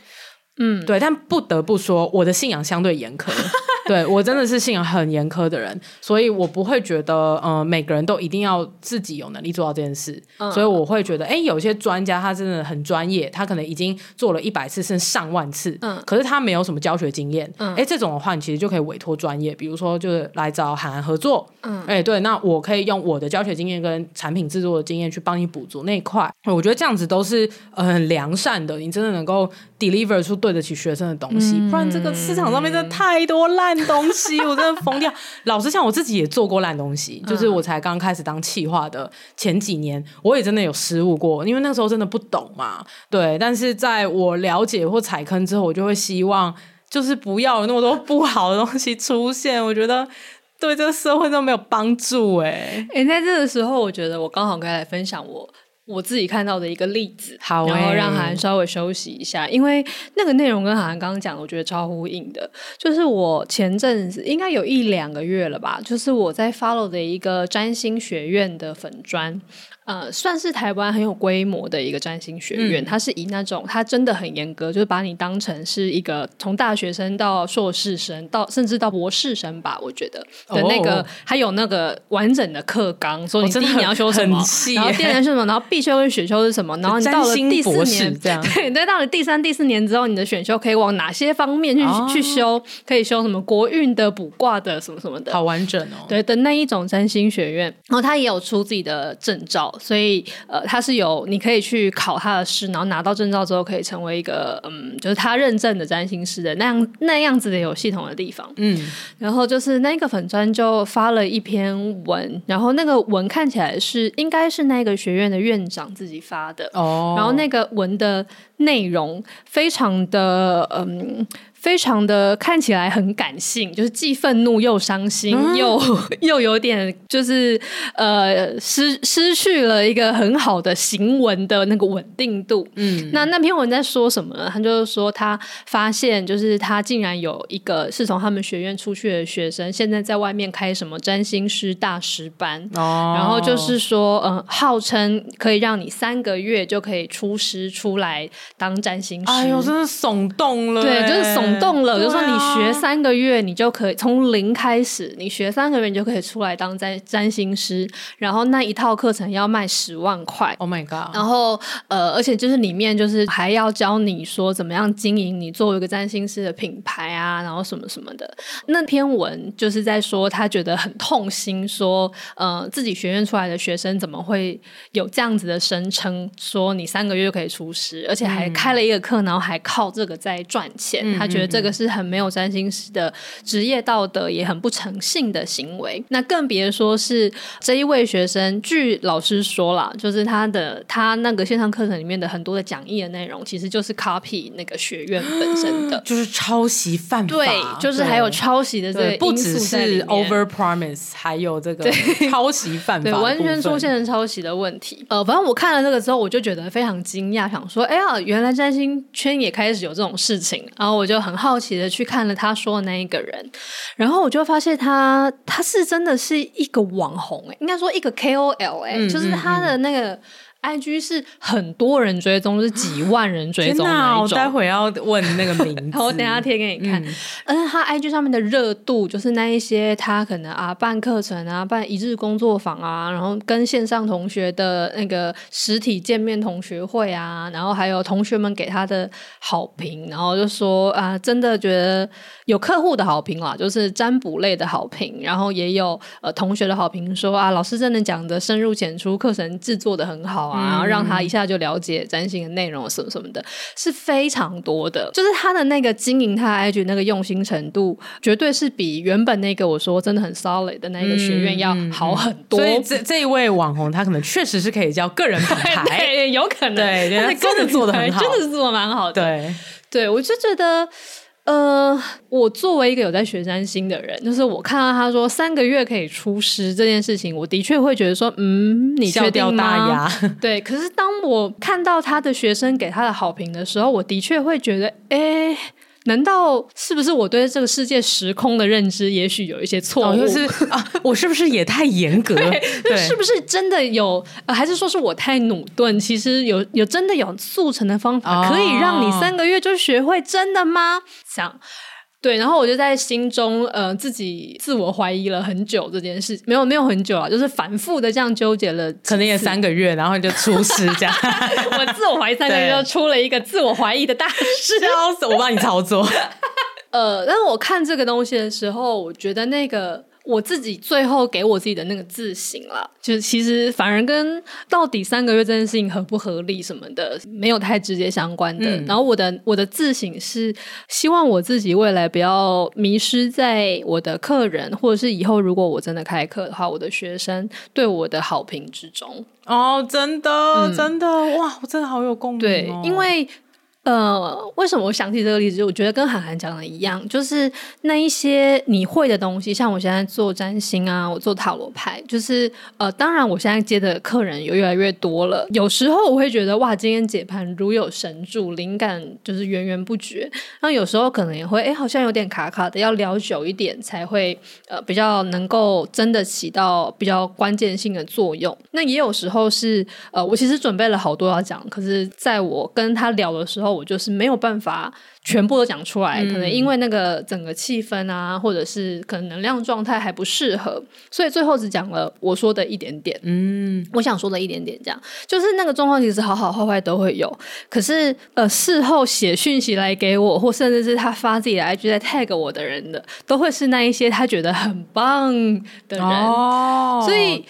Speaker 2: 嗯，对，但不得不说，我的信仰相对严苛。对，我真的是信仰很严苛的人，所以我不会觉得，呃，每个人都一定要自己有能力做到这件事。嗯、所以我会觉得，哎，有些专家他真的很专业，他可能已经做了一百次甚至上万次，嗯，可是他没有什么教学经验，嗯，哎，这种的话，你其实就可以委托专业，比如说就是来找海涵合作，嗯，哎，对，那我可以用我的教学经验跟产品制作的经验去帮你补足那一块。我觉得这样子都是呃很良善的，你真的能够 deliver 出对。对得起学生的东西，不然这个市场上面真的太多烂东西，我真的疯掉。老实讲，我自己也做过烂东西，就是我才刚开始当企划的前几年，我也真的有失误过，因为那时候真的不懂嘛。对，但是在我了解或踩坑之后，我就会希望，就是不要有那么多不好的东西出现。我觉得对这个社会都没有帮助。哎，哎，在这个时候，我觉得我刚好可以来分享我。我自己看到的一个例子，好欸、然后让涵涵稍微休息一下，因为那个内容跟涵涵刚刚讲的，我觉得超呼应的。就是我前阵子应该有一两个月了吧，就是我在 follow 的一个占星学院的粉专。呃，算是台湾很有规模的一个占星学院，嗯、它是以那种它真的很严格，就是把你当成是一个从大学生到硕士生到甚至到博士生吧，我觉得的那个，还、哦、有那个完整的课纲，说你第一年要修什么，哦、然后第二年修什么，然后必修跟选修是什么，然后你到了第四年，这样对，对，到了第三、第四年之后，你的选修可以往哪些方面去、哦、去修，可以修什么国运的、卜卦的什么什么的，好完整哦。
Speaker 1: 对的那一种占星学院，然后他也有出自己的证照。所以，呃，他是有你可以去考他的试，然后拿到证照之后，可以成为一个嗯，就是他认证的占星师的那样那样子的有系统的地方。嗯，然后就是那个粉砖就发了一篇文，然后那个文看起来是应该是那个学院的院长自己发的哦，然后那个文的内容非常的嗯。非常的看起来很感性，就是既愤怒又伤心，嗯、又又有点就是呃失失去了一个很好的行文的那个稳定度。嗯，那那篇文在说什么呢？他就是说他发现，就是他竟然有一个是从他们学院出去的学生，现在在外面开什么占星师大师班，哦、然后就是说，嗯、呃，号称可以让你三个月就可以出师出来当占星师。
Speaker 2: 哎呦，真是耸动了，
Speaker 1: 对，就是耸动了。啊、就说你学三个月，你就可以从零开始，你学三个月，你就可以出来当占占星师。然后那一套课程要卖十万块
Speaker 2: ，Oh my god！
Speaker 1: 然后呃，而且就是里面就是还要教你说怎么样经营你作为一个占星师的品牌啊，然后什么什么的。那篇文就是在说他觉得很痛心，说呃自己学院出来的学生怎么会有这样子的声称，说你三个月就可以出师，而且还开了一个课，然后还靠这个在赚钱。嗯、他觉得这个是很没有占星师的职业道德，也很不诚信的行为。那更别说是这一位学生，据老师说了，就是他的他那个线上课程里面的很多的讲义的内容，其实就是 copy 那个学院本身的，
Speaker 2: 就是抄袭犯法。
Speaker 1: 对，就是还有抄袭的这个
Speaker 2: 不只是 over promise，还有这个 抄袭犯法，对，
Speaker 1: 完全出现了抄袭的问题。呃，反正我看了这个之后，我就觉得非常惊讶，想说，哎呀，原来占星圈也开始有这种事情，然后我就很好奇的去看了他说的那一个人，然后我就发现他他是真的是一个网红哎，应该说一个 KOL 哎，嗯，就是他的那个。G 是很多人追踪，是几万人追踪那一种。
Speaker 2: 我待会要问那个名字，
Speaker 1: 我等下贴给你看。而且他 I G 上面的热度，就是那一些他可能啊办课程啊，办一日工作坊啊，然后跟线上同学的那个实体见面同学会啊，然后还有同学们给他的好评，然后就说啊，真的觉得有客户的好评啦，就是占卜类的好评，然后也有呃同学的好评，说啊，老师真的讲的深入浅出，课程制作的很好。然后让他一下就了解占星的内容什么什么的，是非常多的。就是他的那个经营他的 IG 那个用心程度，绝对是比原本那个我说真的很 solid 的那个学院要好很多。
Speaker 2: 所以这这一位网红，他可能确实是可以叫个人品牌，
Speaker 1: 对，有可能，
Speaker 2: 对，他真的做的很好，
Speaker 1: 真的是做的蛮好的。
Speaker 2: 对，
Speaker 1: 对我就觉得。呃，我作为一个有在学占星的人，就是我看到他说三个月可以出师这件事情，我的确会觉得说，嗯，你确定吗？对。可是当我看到他的学生给他的好评的时候，我的确会觉得，哎。难道是不是我对这个世界时空的认知也许有一些错误？哦
Speaker 2: 就是啊，我是不是也太严格？
Speaker 1: 对，对是不是真的有？呃，还是说是我太努顿？其实有有真的有速成的方法，可以让你三个月就学会？真的吗？想。对，然后我就在心中呃自己自我怀疑了很久这件事，没有没有很久啊，就是反复的这样纠结了，
Speaker 2: 可能也三个月，然后就出师这样。
Speaker 1: 我自我怀疑三个月，就出了一个自我怀疑的大师，
Speaker 2: 笑死！我帮你操作。
Speaker 1: 呃，但是我看这个东西的时候，我觉得那个。我自己最后给我自己的那个自省了，就是其实反而跟到底三个月这件事情合不合理什么的没有太直接相关的。嗯、然后我的我的自省是希望我自己未来不要迷失在我的客人，或者是以后如果我真的开课的话，我的学生对我的好评之中。
Speaker 2: 哦，真的，嗯、真的，哇，我真的好有共鸣、哦。
Speaker 1: 对，因为。呃，为什么我想起这个例子？我觉得跟函函讲的一样，就是那一些你会的东西，像我现在做占星啊，我做塔罗牌，就是呃，当然我现在接的客人有越来越多了。有时候我会觉得哇，今天解盘如有神助，灵感就是源源不绝。那有时候可能也会，哎，好像有点卡卡的，要聊久一点才会呃比较能够真的起到比较关键性的作用。那也有时候是呃，我其实准备了好多要讲，可是在我跟他聊的时候。我就是没有办法全部都讲出来，可能因为那个整个气氛啊，或者是可能能量状态还不适合，所以最后只讲了我说的一点点。嗯，我想说的一点点，这样就是那个状况，其实好好坏坏都会有。可是呃，事后写讯息来给我，或甚至是他发自己的 IG 在 tag 我的人的，都会是那一些他觉得很棒的人。哦，所以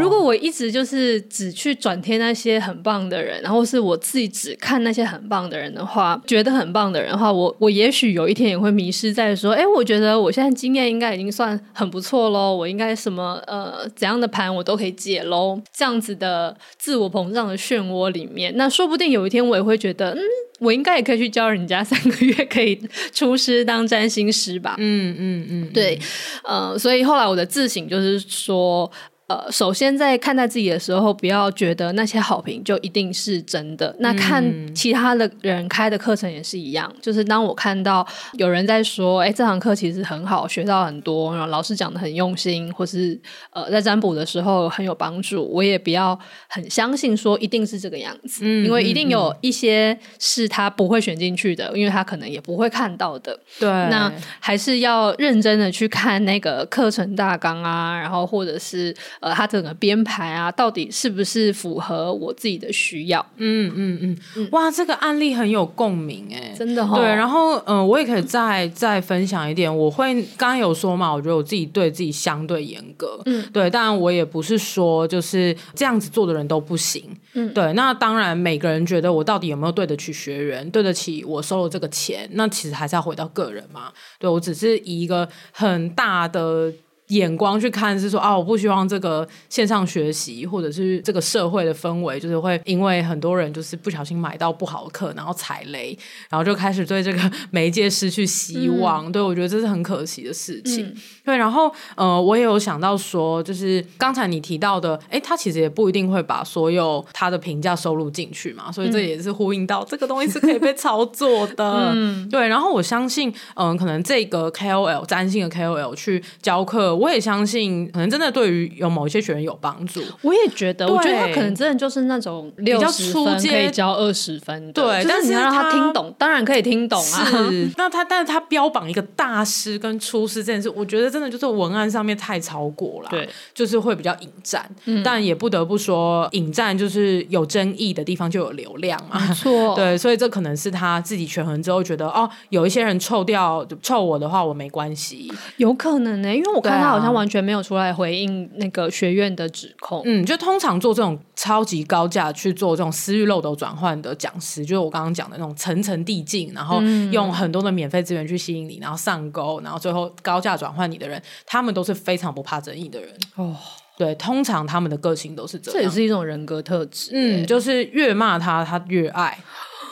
Speaker 1: 如果我一直就是只去转贴那些很棒的人，然后是我自己只看那些很棒的人。人的话，觉得很棒的人的话，我我也许有一天也会迷失在说，哎，我觉得我现在经验应该已经算很不错喽，我应该什么呃怎样的盘我都可以解喽，这样子的自我膨胀的漩涡里面，那说不定有一天我也会觉得，嗯，我应该也可以去教人家三个月可以出师当占星师吧。
Speaker 2: 嗯嗯嗯，
Speaker 1: 对，呃，所以后来我的自省就是说。呃，首先在看待自己的时候，不要觉得那些好评就一定是真的。那看其他的人开的课程也是一样，嗯、就是当我看到有人在说，哎，这堂课其实很好，学到很多，然后老师讲的很用心，或是呃在占卜的时候很有帮助，我也不要很相信说一定是这个样子，嗯、因为一定有一些是他不会选进去的，因为他可能也不会看到的。
Speaker 2: 对，
Speaker 1: 那还是要认真的去看那个课程大纲啊，然后或者是。呃，它整个编排啊，到底是不是符合我自己的需要？
Speaker 2: 嗯嗯嗯，嗯哇，这个案例很有共鸣哎，
Speaker 1: 真的哈、哦。
Speaker 2: 对，然后嗯、呃，我也可以再再分享一点。我会刚刚有说嘛，我觉得我自己对自己相对严格，嗯，对，当然我也不是说就是这样子做的人都不行，嗯，对。那当然，每个人觉得我到底有没有对得起学员，对得起我收了这个钱，那其实还是要回到个人嘛。对，我只是以一个很大的。眼光去看是说啊，我不希望这个线上学习或者是这个社会的氛围，就是会因为很多人就是不小心买到不好的课，然后踩雷，然后就开始对这个媒介失去希望。嗯、对，我觉得这是很可惜的事情。嗯、对，然后呃，我也有想到说，就是刚才你提到的，哎，他其实也不一定会把所有他的评价收录进去嘛，所以这也是呼应到、嗯、这个东西是可以被操作的。嗯，对。然后我相信，嗯、呃，可能这个 KOL 占星的 KOL 去教课。我也相信，可能真的对于有某一些学员有帮助。
Speaker 1: 我也觉得，我觉得他可能真的就是那种六十分可以教二十分，对。但是你要让他听懂，当然可以听懂啊。
Speaker 2: 是，那他，但是他标榜一个大师跟出师这件事，我觉得真的就是文案上面太超过了，对，就是会比较引战。但也不得不说，引战就是有争议的地方就有流量嘛，
Speaker 1: 没错。
Speaker 2: 对，所以这可能是他自己权衡之后觉得，哦，有一些人臭掉臭我的话，我没关系，
Speaker 1: 有可能呢、欸，因为我看到。好像完全没有出来回应那个学院的指控。
Speaker 2: 嗯，就通常做这种超级高价去做这种私域漏斗转换的讲师，就是我刚刚讲的那种层层递进，然后用很多的免费资源去吸引你，然后上钩，然后最后高价转换你的人，他们都是非常不怕争议的人。哦，对，通常他们的个性都是这样。
Speaker 1: 这也是一种人格特质。
Speaker 2: 嗯，就是越骂他，他越爱。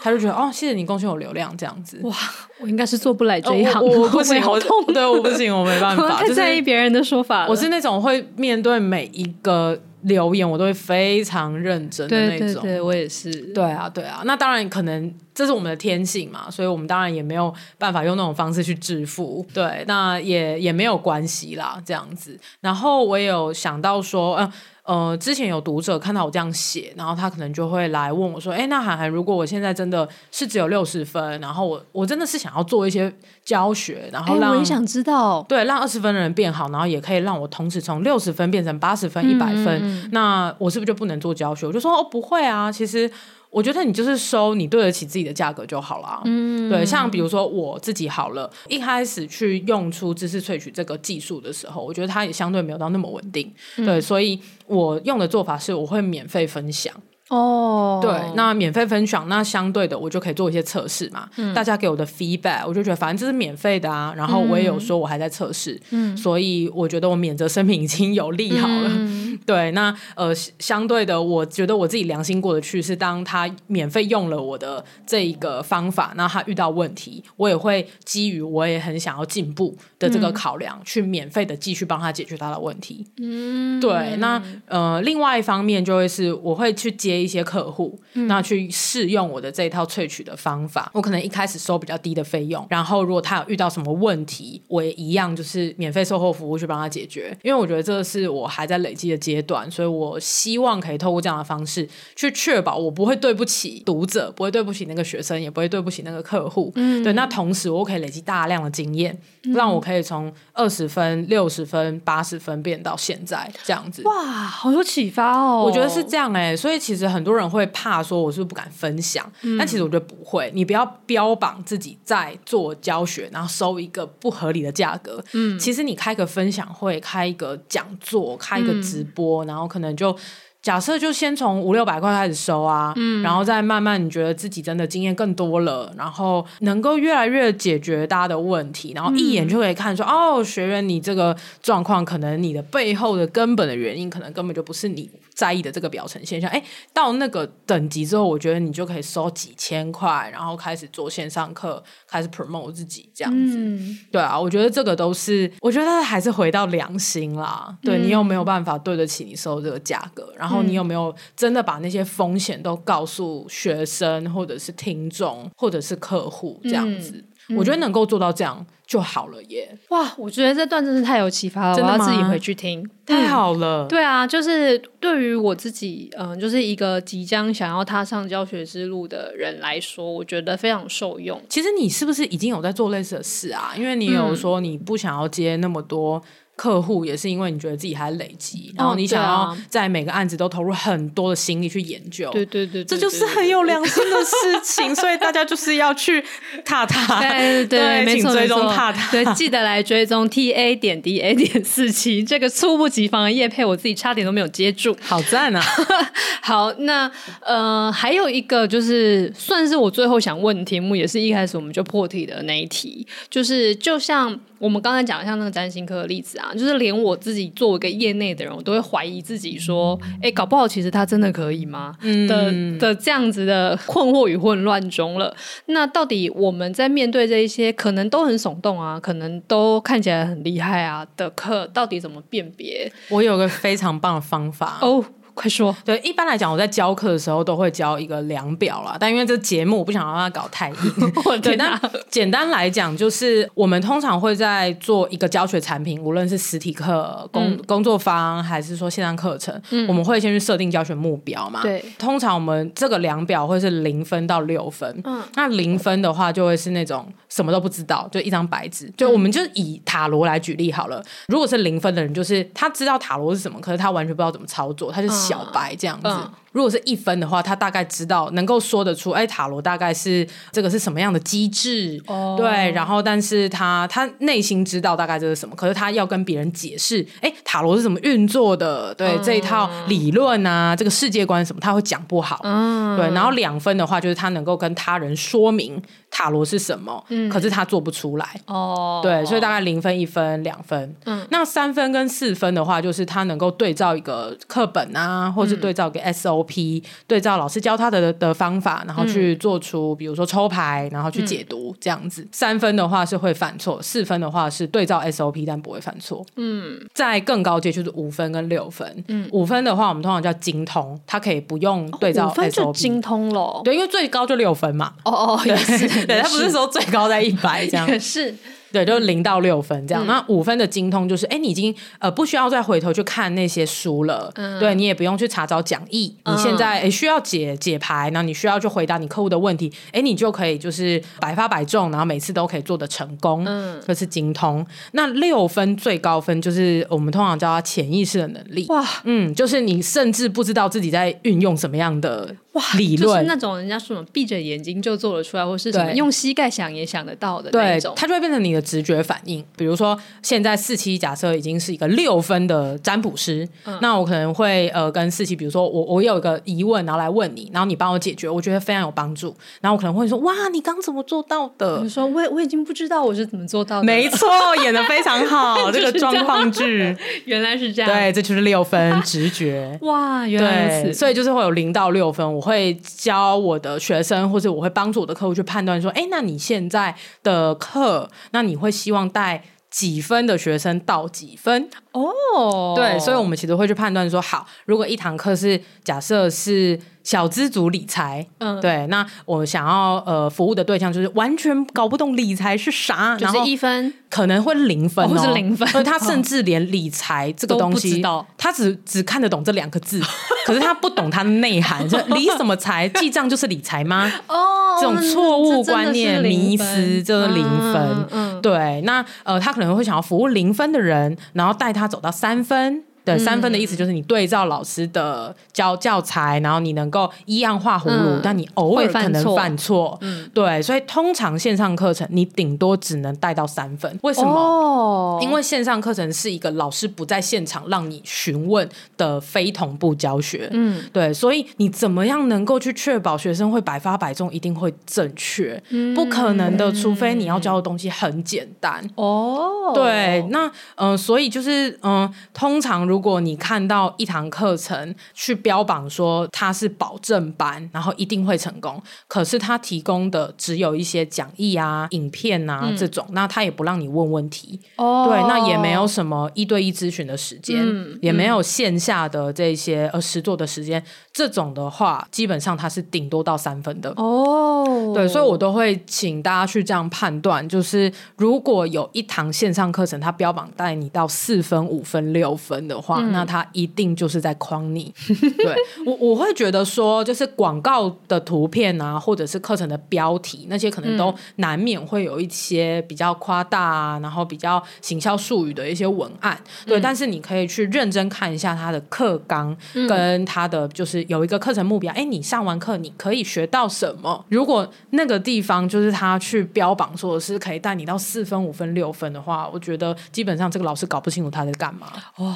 Speaker 2: 他就觉得哦，谢谢你贡献我流量这样子。
Speaker 1: 哇，我应该是做不来这一行，
Speaker 2: 我不行，
Speaker 1: 好痛。
Speaker 2: 对，我不行，我没办法。
Speaker 1: 太在意别人的说法，
Speaker 2: 我是那种会面对每一个留言，我都会非常认真的那种。对对
Speaker 1: 对，我也是。
Speaker 2: 对啊，对啊。那当然，可能这是我们的天性嘛，所以我们当然也没有办法用那种方式去致富。对，那也也没有关系啦，这样子。然后我也有想到说，嗯。呃，之前有读者看到我这样写，然后他可能就会来问我说：“哎，那涵涵，如果我现在真的是只有六十分，然后我我真的是想要做一些教学，然后让
Speaker 1: 我也想知道，
Speaker 2: 对，让二十分的人变好，然后也可以让我同时从六十分变成八十分、一百分，嗯，那我是不是就不能做教学？”我就说：“哦，不会啊，其实。”我觉得你就是收你对得起自己的价格就好了。嗯，对，像比如说我自己好了，一开始去用出知识萃取这个技术的时候，我觉得它也相对没有到那么稳定。嗯、对，所以我用的做法是，我会免费分享。哦，对，那免费分享，那相对的我就可以做一些测试嘛。嗯，大家给我的 feedback，我就觉得反正这是免费的啊。然后我也有说我还在测试，嗯，所以我觉得我免责声明已经有利好了。嗯、对，那呃，相对的，我觉得我自己良心过得去，是当他免费用了我的这一个方法，那他遇到问题，我也会基于我也很想要进步的这个考量，嗯、去免费的继续帮他解决他的问题。嗯，对，那呃，另外一方面就会是我会去接。一些客户，那去试用我的这一套萃取的方法，嗯，我可能一开始收比较低的费用，然后如果他有遇到什么问题，我也一样就是免费售后服务去帮他解决。因为我觉得这是我还在累积的阶段，所以我希望可以透过这样的方式去确保我不会对不起读者，不会对不起那个学生，也不会对不起那个客户。嗯，对。那同时我可以累积大量的经验，嗯，让我可以从二十分、六十分、八十分变到现在这样子。
Speaker 1: 哇，好有启发哦！
Speaker 2: 我觉得是这样哎，欸，所以其实。很多人会怕说，我是不是不敢分享？嗯、但其实我觉得不会。你不要标榜自己在做教学，然后收一个不合理的价格。嗯，其实你开个分享会，开一个讲座，开一个直播，嗯、然后可能就假设就先从五六百块开始收啊，嗯，然后再慢慢你觉得自己真的经验更多了，然后能够越来越解决大家的问题，然后一眼就可以看出，嗯、哦，学员你这个状况，可能你的背后的根本的原因，可能根本就不是你在意的这个表层现象。哎，到那个等级之后，我觉得你就可以收几千块，然后开始做线上课，开始 promote 自己这样子。嗯、对啊，我觉得这个都是，我觉得还是回到良心啦。对，你有没有办法对得起你收这个价格？然后你有没有真的把那些风险都告诉学生，或者是听众，或者是客户这样子？嗯、我觉得能够做到这样就好了耶！
Speaker 1: 哇，我觉得这段真是太有启发了，我要自己回去听。
Speaker 2: 太好了，
Speaker 1: 对啊，就是对于我自己，嗯、呃，就是一个即将想要踏上教学之路的人来说，我觉得非常受用。
Speaker 2: 其实你是不是已经有在做类似的事啊？因为你有说你不想要接那么多。客户也是因为你觉得自己还累积，然后你想要在每个案子都投入很多的心力去研究，
Speaker 1: 对对对，
Speaker 2: 这就是很有良心的事情，所以大家就是要去踏踏，
Speaker 1: 对对对，没错没错，
Speaker 2: 踏踏，
Speaker 1: 对，记得来追踪 T A 点 D A 点四七这个猝不及防的叶配，我自己差点都没有接住，
Speaker 2: 好赞啊！
Speaker 1: 好，那呃还有一个就是算是我最后想问的题目，也是一开始我们就破题的那一题，就是就像。我们刚才讲的像那个占星科的例子啊，就是连我自己作为一个业内的人，我都会怀疑自己说，哎，搞不好其实他真的可以吗？嗯、的的这样子的困惑与混乱中了。那到底我们在面对这一些可能都很耸动啊，可能都看起来很厉害啊的课，到底怎么辨别？
Speaker 2: 我有个非常棒的方法
Speaker 1: 哦。快说！
Speaker 2: 对，一般来讲，我在教课的时候都会教一个量表啦。但因为这节目我不想让它搞太硬，对。但简单来讲，就是我们通常会在做一个教学产品，无论是实体课、工、嗯、工作坊，还是说线上课程，嗯、我们会先去设定教学目标嘛。对。通常我们这个量表会是零分到六分。嗯。那零分的话，就会是那种什么都不知道，就一张白纸。就我们就以塔罗来举例好了。如果是零分的人，就是他知道塔罗是什么，可是他完全不知道怎么操作，他就是。小白这样子。如果是一分的话，他大概知道能够说得出，哎，塔罗大概是这个是什么样的机制，oh. 对，然后但是他他内心知道大概这是什么，可是他要跟别人解释，哎，塔罗是怎么运作的，对，oh. 这一套理论啊，这个世界观什么，他会讲不好，oh. 对，然后两分的话就是他能够跟他人说明塔罗是什么，嗯，可是他做不出来，哦，oh. 对，所以大概零分、一分、两分，嗯，那三分跟四分的话，就是他能够对照一个课本啊，或是对照一个 SO。P 对照老师教他的的方法，然后去做出，比如说抽牌，然后去解读这样子。三分的话是会犯错，四分的话是对照 SOP 但不会犯错。嗯，在更高阶就是五分跟六分。嗯，五分的话我们通常叫精通，它可以不用对照 SOP。五分就
Speaker 1: 精通了。
Speaker 2: 对，因为最高就六分嘛。哦哦，也是。对，他不是说最高在一百这样。
Speaker 1: 是。
Speaker 2: 对，就是零到六分这样。嗯、那五分的精通就是，哎，你已经呃不需要再回头去看那些书了，嗯、对你也不用去查找讲义。嗯、你现在诶需要解解牌，然后你需要去回答你客户的问题，哎，你就可以就是百发百中，然后每次都可以做的成功。嗯，这是精通。那六分最高分就是我们通常叫它潜意识的能力。哇，嗯，就是你甚至不知道自己在运用什么样的。理论
Speaker 1: 就是那种人家说什么闭着眼睛就做得出来，或是什么用膝盖想也想得到的那种，
Speaker 2: 对，它就会变成你的直觉反应。比如说，现在四期假设已经是一个六分的占卜师，嗯、那我可能会呃跟四期，比如说我我有一个疑问，然后来问你，然后你帮我解决，我觉得非常有帮助。然后我可能会说，哇，你刚怎么做到的？
Speaker 1: 你说我我已经不知道我是怎么做到的。
Speaker 2: 没错，演的非常好，这个状况剧
Speaker 1: 原来是这样。
Speaker 2: 对，这就是六分 直觉。
Speaker 1: 哇，原来如此。
Speaker 2: 所以就是会有零到六分，我会教我的学生，或者我会帮助我的客户去判断说，哎，那你现在的课，那你会希望带几分的学生到几分？哦，对，所以我们其实会去判断说，好，如果一堂课是假设是。小资族理财，嗯，对，那我想要呃服务的对象就是完全搞不懂理财是啥，
Speaker 1: 就是一分，
Speaker 2: 可能会零分，哦，
Speaker 1: 或是零分，
Speaker 2: 所以他甚至连理财这个东西，他只只看得懂这两个字，可是他不懂它的内涵，就理什么财？记账就是理财吗？哦，这种错误观念、迷失，这是零分。嗯，对，那呃，他可能会想要服务零分的人，然后带他走到三分。对，三分的意思就是你对照老师的教教材，然后你能够依样画葫芦，但你偶尔可能犯错。嗯，对，所以通常线上课程你顶多只能带到三分。为什么？哦，因为线上课程是一个老师不在现场让你询问的非同步教学。嗯，对，所以你怎么样能够去确保学生会百发百中，一定会正确？嗯，不可能的，除非你要教的东西很简单。哦，对，那嗯、呃，所以就是嗯、呃，通常如果你看到一堂课程去标榜说它是保证班，然后一定会成功，可是他提供的只有一些讲义啊、影片啊、嗯、这种，那他也不让你问问题。哦，对，那也没有什么一对一咨询的时间，嗯、也没有线下的这些呃实做的时间。这种的话，基本上它是顶多到三分的。哦，对，所以我都会请大家去这样判断，就是如果有一堂线上课程，它标榜带你到四分、五分、六分的话，嗯、那他一定就是在诓你。对，我我会觉得说，就是广告的图片啊，或者是课程的标题，那些可能都难免会有一些比较夸大啊，然后比较行销术语的一些文案。对，嗯、但是你可以去认真看一下他的课纲跟他的就是。有一个课程目标，哎，你上完课你可以学到什么？如果那个地方就是他去标榜说是可以带你到四分、五分、六分的话，我觉得基本上这个老师搞不清楚他在干嘛。哇，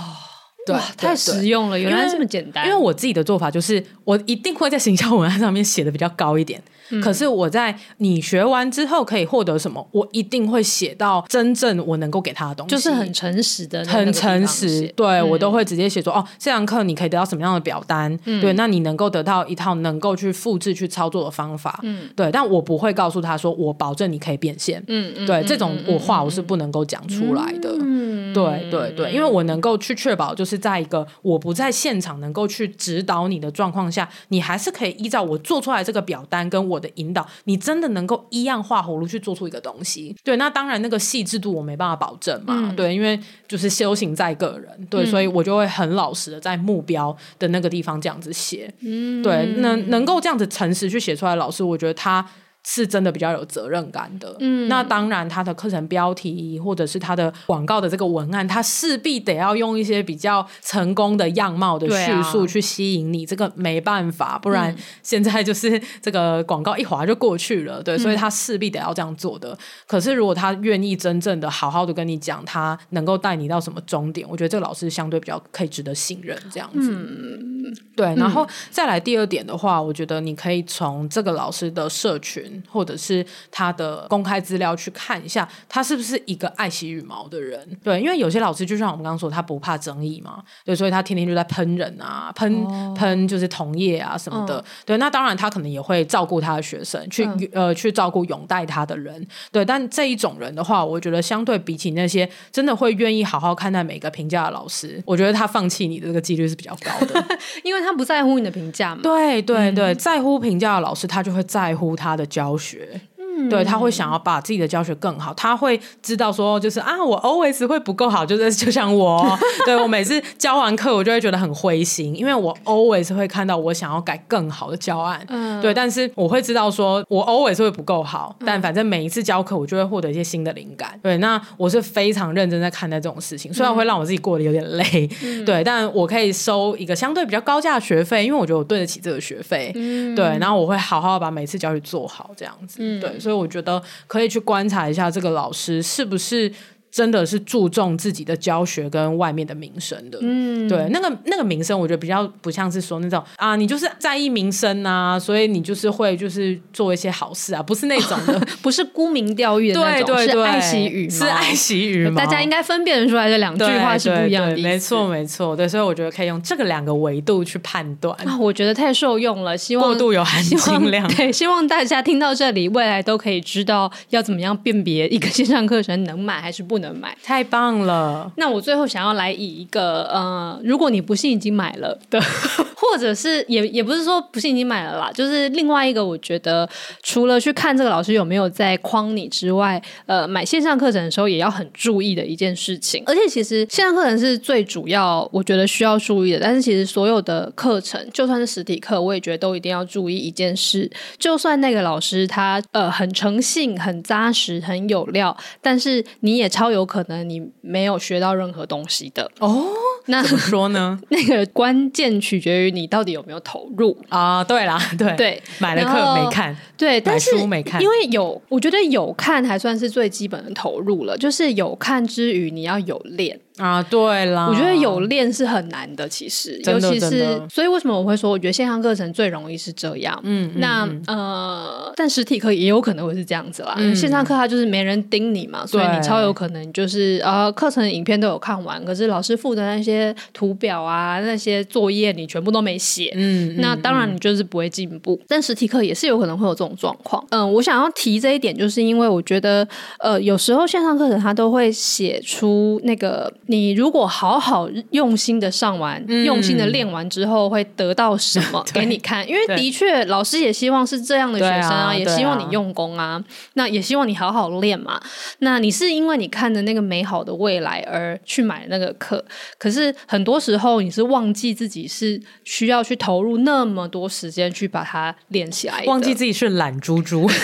Speaker 2: 对，
Speaker 1: 太实用了，原来这么简单。
Speaker 2: 因为我自己的做法就是，我一定会在行销文案上面写的比较高一点。可是我在你学完之后可以获得什么？我一定会写到真正我能够给他的东西，
Speaker 1: 就是很诚实的，
Speaker 2: 很诚实。对、嗯、我都会直接写说哦，这堂课你可以得到什么样的表单？嗯、对，那你能够得到一套能够去复制去操作的方法。嗯，对，但我不会告诉他说我保证你可以变现。嗯，对，嗯、这种我话我是不能够讲出来的。嗯，对对对，因为我能够去确保，就是在一个我不在现场能够去指导你的状况下，你还是可以依照我做出来这个表单跟我的引导，你真的能够一样画葫芦去做出一个东西？对，那当然那个细致度我没办法保证嘛。嗯、对，因为就是修行在个人，对，嗯、所以我就会很老实的在目标的那个地方这样子写。嗯，对，能能够这样子诚实去写出来，老师，我觉得他。是真的比较有责任感的，嗯，那当然，他的课程标题或者是他的广告的这个文案，他势必得要用一些比较成功的样貌的叙述去吸引你，啊、这个没办法，不然现在就是这个广告一划就过去了，对，所以他势必得要这样做的。嗯、可是如果他愿意真正的好好的跟你讲，他能够带你到什么终点，我觉得这个老师相对比较可以值得信任，这样子。嗯、对，然后再来第二点的话，我觉得你可以从这个老师的社群。或者是他的公开资料去看一下，他是不是一个爱惜羽毛的人？对，因为有些老师就像我们刚刚说，他不怕争议嘛，对，所以他天天就在喷人啊，喷喷、哦、就是同业啊什么的。嗯、对，那当然他可能也会照顾他的学生，去、嗯、呃去照顾拥戴他的人。对，但这一种人的话，我觉得相对比起那些真的会愿意好好看待每个评价的老师，我觉得他放弃你的这个几率是比较高的，
Speaker 1: 因为他不在乎你的评价嘛。
Speaker 2: 对对对，嗯、在乎评价的老师，他就会在乎他的教学。对，他会想要把自己的教学更好，他会知道说，就是啊，我 always 会不够好，就是 就像我，对，我每次教完课，我就会觉得很灰心，因为我 always 会看到我想要改更好的教案，嗯，对，但是我会知道说我 always 会不够好，但反正每一次教课，我就会获得一些新的灵感，对，那我是非常认真在看待这种事情，虽然会让我自己过得有点累，嗯、对，但我可以收一个相对比较高价的学费，因为我觉得我对得起这个学费，嗯，对，然后我会好好把每次教学做好，这样子，嗯，对，所以我觉得可以去观察一下这个老师是不是。真的是注重自己的教学跟外面的名声的，嗯，对，那个那个名声，我觉得比较不像是说那种啊，你就是在意名声啊，所以你就是会就是做一些好事啊，不是那种的，
Speaker 1: 不是沽名钓誉的那种，对对对，是爱惜羽毛，
Speaker 2: 是爱惜羽毛，
Speaker 1: 大家应该分辨出来这两句话是不一样的
Speaker 2: 没错没错，对，所以我觉得可以用这个两个维度去判断。啊，
Speaker 1: 我觉得太受用了，希望
Speaker 2: 过度有含金量，
Speaker 1: 对，希望大家听到这里，未来都可以知道要怎么样辨别一个线上课程能买还是不能能买，
Speaker 2: 太棒。了，
Speaker 1: 那我最后想要来以一个呃，如果你不幸已经买了的，或者是也也不是说不幸已经买了啦，就是另外一个，我觉得除了去看这个老师有没有在框你之外，呃，买线上课程的时候也要很注意的一件事情。而且其实线上课程是最主要，我觉得需要注意的。但是其实所有的课程，就算是实体课，我也觉得都一定要注意一件事：就算那个老师他呃很诚信、很扎实、很有料，但是你也超有可能你。没有学到任何东西的哦，那
Speaker 2: 怎么说呢？
Speaker 1: 那个关键取决于你到底有没有投入
Speaker 2: 啊。对啦，对
Speaker 1: 对，
Speaker 2: 买了课没看，
Speaker 1: 对，但是
Speaker 2: 书没看，
Speaker 1: 因为有，我觉得有看还算是最基本的投入了。就是有看之余，你要有练。
Speaker 2: 啊，对啦，
Speaker 1: 我觉得有练是很难的，其实，尤其是，所以为什么我会说，我觉得线上课程最容易是这样，嗯，那嗯。呃，但实体课也有可能会是这样子啦，嗯、线上课它就是没人盯你嘛，所以你超有可能就是呃，课程影片都有看完，可是老师附的那些图表啊，那些作业你全部都没写，嗯，那当然你就是不会进步。嗯、但实体课也是有可能会有这种状况，嗯，我想要提这一点，就是因为我觉得呃，有时候线上课程它都会写出那个。你如果好好用心的上完，嗯、用心的练完之后，会得到什么 给你看？因为的确，老师也希望是这样的学生啊，啊也希望你用功啊，啊那也希望你好好练嘛。那你是因为你看的那个美好的未来而去买那个课，可是很多时候你是忘记自己是需要去投入那么多时间去把它练起来，
Speaker 2: 忘记自己是懒猪猪。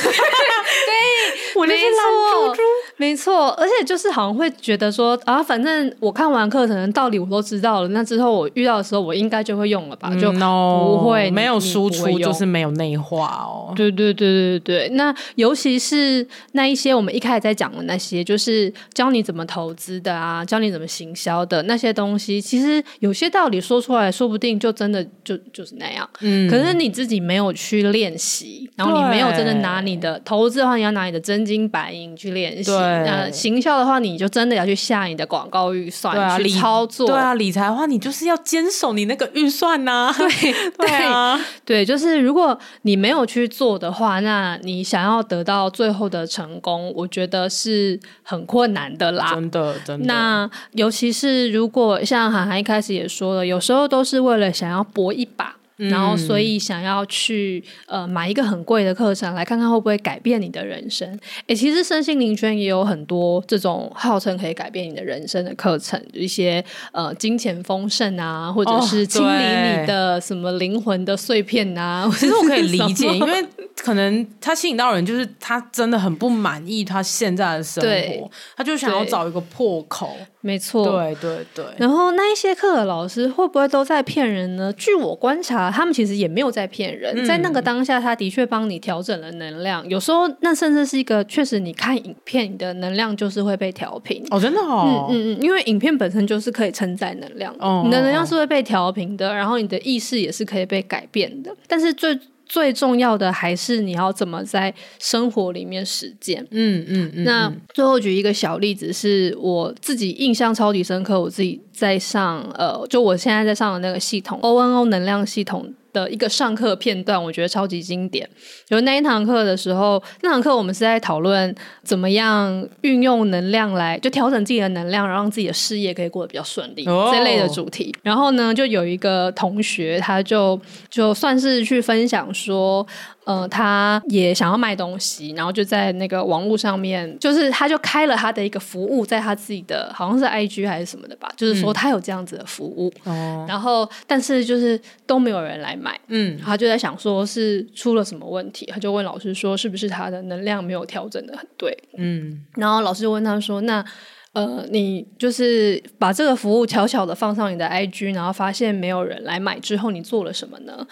Speaker 1: 对，我就是懒猪猪。没错，而且就是好像会觉得说啊，反正我看完课程道理我都知道了，那之后我遇到的时候我应该就会用了吧？就不
Speaker 2: 会没有输出，就是没有内化哦。
Speaker 1: 对对对对对，那尤其是那一些我们一开始在讲的那些，就是教你怎么投资的啊，教你怎么行销的那些东西，其实有些道理说出来，说不定就真的就就是那样。嗯，可是你自己没有去练习，然后你没有真的拿你的投资的话，你要拿你的真金白银去练习。呃，行销的话，你就真的要去下你的广告预算，对啊，去操作。
Speaker 2: 对啊，理财的话，你就是要坚守你那个预算呐、啊。
Speaker 1: 对对啊，对，就是如果你没有去做的话，那你想要得到最后的成功，我觉得是很困难的啦。
Speaker 2: 真的，真的。
Speaker 1: 那尤其是如果像涵涵一开始也说了，有时候都是为了想要搏一把。然后，所以想要去呃买一个很贵的课程，来看看会不会改变你的人生。诶，其实身心灵圈也有很多这种号称可以改变你的人生的课程，一些呃金钱丰盛啊，或者是清理你的什么灵魂的碎片啊。
Speaker 2: 哦、其实我可以理解，因为可能他吸引到人，就是他真的很不满意他现在的生活，他就想要找一个破口。
Speaker 1: 没错，
Speaker 2: 对对对。
Speaker 1: 然后那一些课的老师会不会都在骗人呢？据我观察，他们其实也没有在骗人，嗯、在那个当下，他的确帮你调整了能量。有时候那甚至是一个确实，你看影片，你的能量就是会被调频。
Speaker 2: 哦，真的哦。
Speaker 1: 嗯嗯嗯，因为影片本身就是可以承载能量，哦，你的能量是会被调频的，然后你的意识也是可以被改变的。但是最最重要的还是你要怎么在生活里面实践。嗯嗯嗯。那最后举一个小例子，是我自己印象超级深刻。我自己在上呃，就我现在在上的那个系统 ONO 能量系统。的一个上课片段，我觉得超级经典。有那一堂课的时候，那堂课我们是在讨论怎么样运用能量来，就调整自己的能量，然后让自己的事业可以过得比较顺利，哦、这类的主题。然后呢，就有一个同学，他就就算是去分享说。呃，他也想要卖东西，然后就在那个网络上面，就是他就开了他的一个服务，在他自己的好像是 IG 还是什么的吧，就是说他有这样子的服务，嗯、然后但是就是都没有人来买，嗯，他就在想说是出了什么问题，他就问老师说是不是他的能量没有调整的很对，嗯，然后老师就问他说，那呃，你就是把这个服务悄悄的放上你的 IG，然后发现没有人来买之后，你做了什么呢？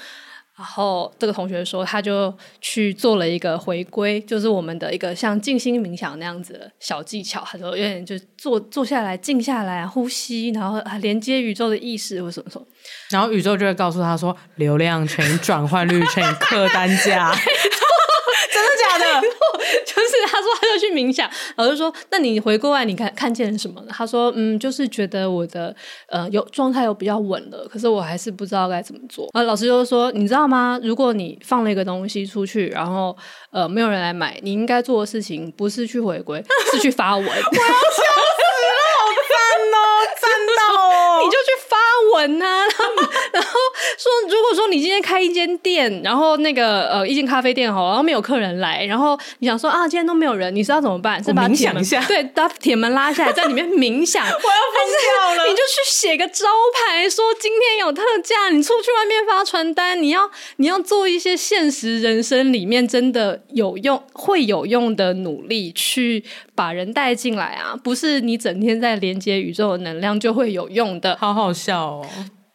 Speaker 1: 然后这个同学说，他就去做了一个回归，就是我们的一个像静心冥想那样子的小技巧。他说，有点就坐坐下来，静下来，呼吸，然后连接宇宙的意识，或什么什么。
Speaker 2: 然后宇宙就会告诉他说，流量乘转换率乘客单价。真的假的？
Speaker 1: 就是他说他就去冥想，老师说，那你回过来你看看见了什么呢？他说嗯，就是觉得我的呃有状态有比较稳了，可是我还是不知道该怎么做。啊，老师就说你知道吗？如果你放了一个东西出去，然后呃没有人来买，你应该做的事情不是去回归，是去发文。我要笑死
Speaker 2: 了，好赞哦，赞到哦！
Speaker 1: 你就去发文啊，然后然后 说，如果说你今天开一间店，然后那个呃一间咖啡店好，然后没有客人来，然后你想说啊，今天都没有人，你知道怎么办？是把铁门对，把铁门拉下来，在里面冥想。我要疯掉了！你就去写个招牌，说今天有特价，你出去外面发传单，你要你要做一些现实人生里面真的有用、会有用的努力，去把人带进来啊！不是你整天在连接宇宙的能量就会有用的。
Speaker 2: 好好笑哦。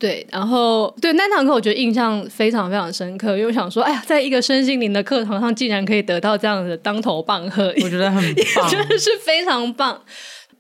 Speaker 1: 对，然后对那堂课，我觉得印象非常非常深刻，因为我想说，哎呀，在一个身心灵的课堂上，竟然可以得到这样的当头棒喝，
Speaker 2: 我觉得很棒，
Speaker 1: 真的是非常棒。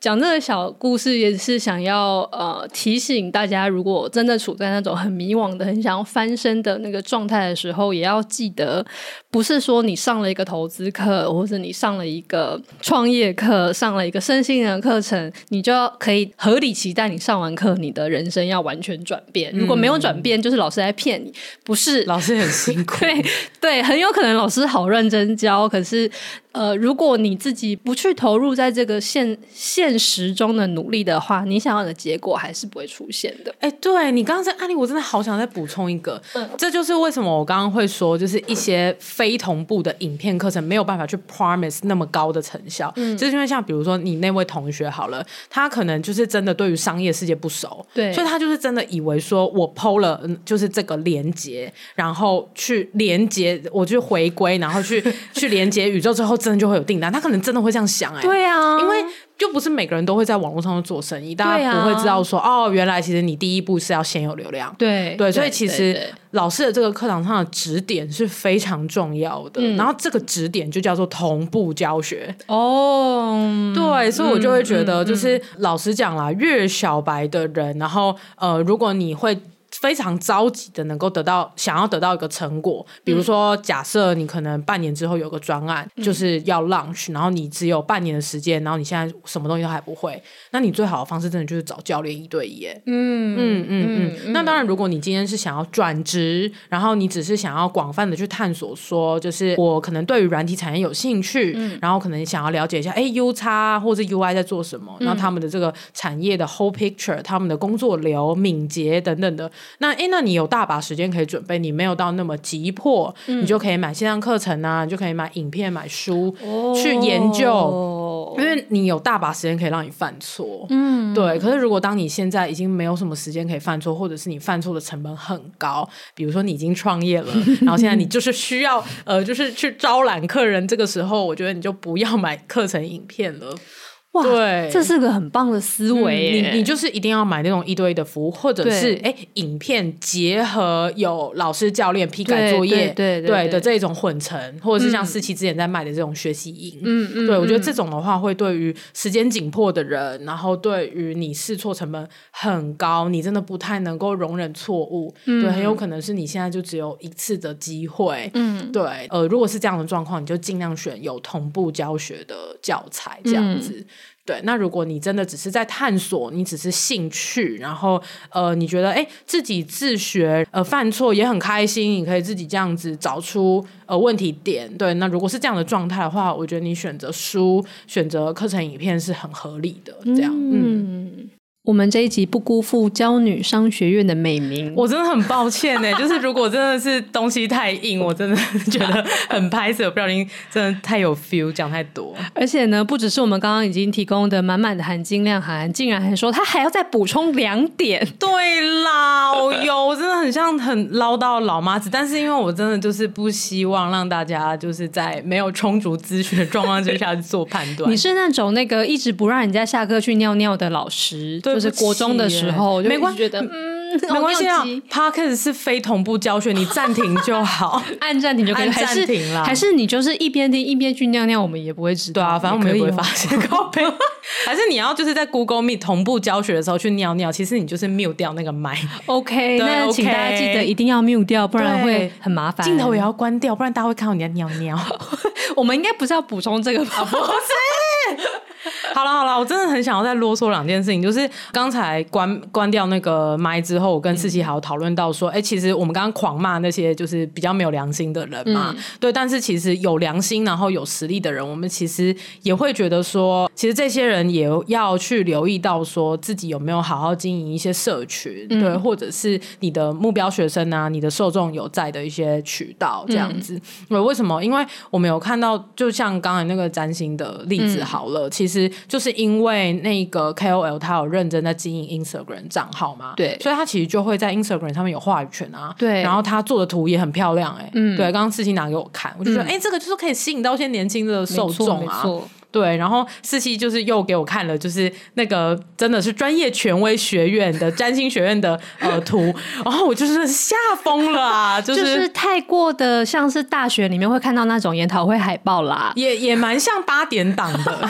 Speaker 1: 讲这个小故事也是想要呃提醒大家，如果真的处在那种很迷惘的、很想要翻身的那个状态的时候，也要记得，不是说你上了一个投资课，或者你上了一个创业课，上了一个身心灵的课程，你就要可以合理期待你上完课，你的人生要完全转变。如果没有转变，就是老师在骗你，不是
Speaker 2: 老师很辛苦，
Speaker 1: 对对，很有可能老师好认真教，可是。呃，如果你自己不去投入在这个现现实中的努力的话，你想要的结果还是不会出现的。
Speaker 2: 哎、欸，对你刚刚这案例，我真的好想再补充一个，嗯，这就是为什么我刚刚会说，就是一些非同步的影片课程没有办法去 promise 那么高的成效，嗯，就是因为像比如说你那位同学好了，他可能就是真的对于商业世界不熟，
Speaker 1: 对，
Speaker 2: 所以他就是真的以为说我 PO 了，就是这个连接，然后去连接，我去回归，然后去 去连接宇宙之后。真的就会有订单，他可能真的会这样想哎、欸，
Speaker 1: 对啊，
Speaker 2: 因为就不是每个人都会在网络上做生意，大家不会知道说、啊、哦，原来其实你第一步是要先有流量，
Speaker 1: 对
Speaker 2: 对，所以其实老师的这个课堂上的指点是非常重要的，嗯、然后这个指点就叫做同步教学
Speaker 1: 哦，
Speaker 2: 对，所以我就会觉得就是老实讲啦，越小白的人，然后呃，如果你会。非常着急的能够得到想要得到一个成果，比如说假设你可能半年之后有个专案，嗯、就是要 launch，然后你只有半年的时间，然后你现在什么东西都还不会，那你最好的方式真的就是找教练一对一。嗯嗯嗯嗯。嗯，那当然，如果你今天是想要转职，然后你只是想要广泛的去探索，说就是我可能对于软体产业有兴趣，嗯、然后可能想要了解一下，哎，UX 或者 UI 在做什么，然后他们的这个产业的 whole picture，他们的工作流、敏捷等等的。那诶，那你有大把时间可以准备，你没有到那么急迫，嗯、你就可以买线上课程啊，你就可以买影片、买书、哦、去研究，因为你有大把时间可以让你犯错。嗯，对。可是如果当你现在已经没有什么时间可以犯错，或者是你犯错的成本很高，比如说你已经创业了，然后现在你就是需要呃，就是去招揽客人，这个时候我觉得你就不要买课程影片了。
Speaker 1: 哇，
Speaker 2: 对，
Speaker 1: 这是个很棒的思维、嗯。
Speaker 2: 你你就是一定要买那种一对一的服务，或者是哎，影片结合有老师教练批改作业，对对，的这种混成，或者是像思琪之前在卖的这种学习营。嗯嗯，对，我觉得这种的话，会对于时间紧迫的人，然后对于你试错成本很高，你真的不太能够容忍错误。嗯、对，很有可能是你现在就只有一次的机会。嗯，对。呃，如果是这样的状况，你就尽量选有同步教学的教材，这样子。嗯对，那如果你真的只是在探索，你只是兴趣，然后呃，你觉得哎，自己自学呃犯错也很开心，你可以自己这样子找出呃问题点。对，那如果是这样的状态的话，我觉得你选择书、选择课程影片是很合理的。这样，嗯。嗯
Speaker 1: 我们这一集不辜负娇女商学院的美名，
Speaker 2: 我真的很抱歉呢。就是如果真的是东西太硬，我真的觉得很拍摄，不小心真的太有 feel，讲太多。
Speaker 1: 而且呢，不只是我们刚刚已经提供的满满的含金量含，竟然还说他还要再补充两点。
Speaker 2: 对啦，我有，我真的很像很唠叨老妈子，但是因为我真的就是不希望让大家就是在没有充足资讯的状况之下去做判断。
Speaker 1: 你是那种那个一直不让人家下课去尿尿的老师。就是国中的时候，没关系，觉得嗯，
Speaker 2: 没关系啊。Podcast 是非同步教学，你暂停就好，
Speaker 1: 按暂停就可以。暂停了，还是你就是一边听一边去尿尿，我们也不会知道。
Speaker 2: 对啊，反正我们也不会发现。还是你要就是在 Google Meet 同步教学的时候去尿尿，其实你就是 mute 掉那个麦。
Speaker 1: OK，那请大家记得一定要 mute 掉，不然会很麻烦。
Speaker 2: 镜头也要关掉，不然大家会看到你在尿尿。
Speaker 1: 我们应该不是要补充这个吧？不是。
Speaker 2: 好了好了，我真的很想要再啰嗦两件事情，就是刚才关关掉那个麦之后，我跟四七还有讨论到说，哎、嗯欸，其实我们刚刚狂骂那些就是比较没有良心的人嘛，嗯、对，但是其实有良心然后有实力的人，我们其实也会觉得说，其实这些人也要去留意到说自己有没有好好经营一些社群，嗯、对，或者是你的目标学生啊，你的受众有在的一些渠道这样子。对、嗯，为什么？因为我们有看到，就像刚才那个占星的例子好了，嗯、其实就是因为那个 KOL 他有认真在经营 Instagram 账号嘛，对，所以他其实就会在 Instagram 上面有话语权啊，对，然后他做的图也很漂亮、欸，哎，嗯，对，刚刚四星拿给我看，我就觉得，哎、嗯。欸，这个就是可以吸引到一些年轻的受众啊。对，然后四期就是又给我看了，就是那个真的是专业权威学院的占星学院的呃图，然后我就是吓疯了啊，就是、
Speaker 1: 就是太过的像是大学里面会看到那种研讨会海报啦，
Speaker 2: 也也蛮像八点档的。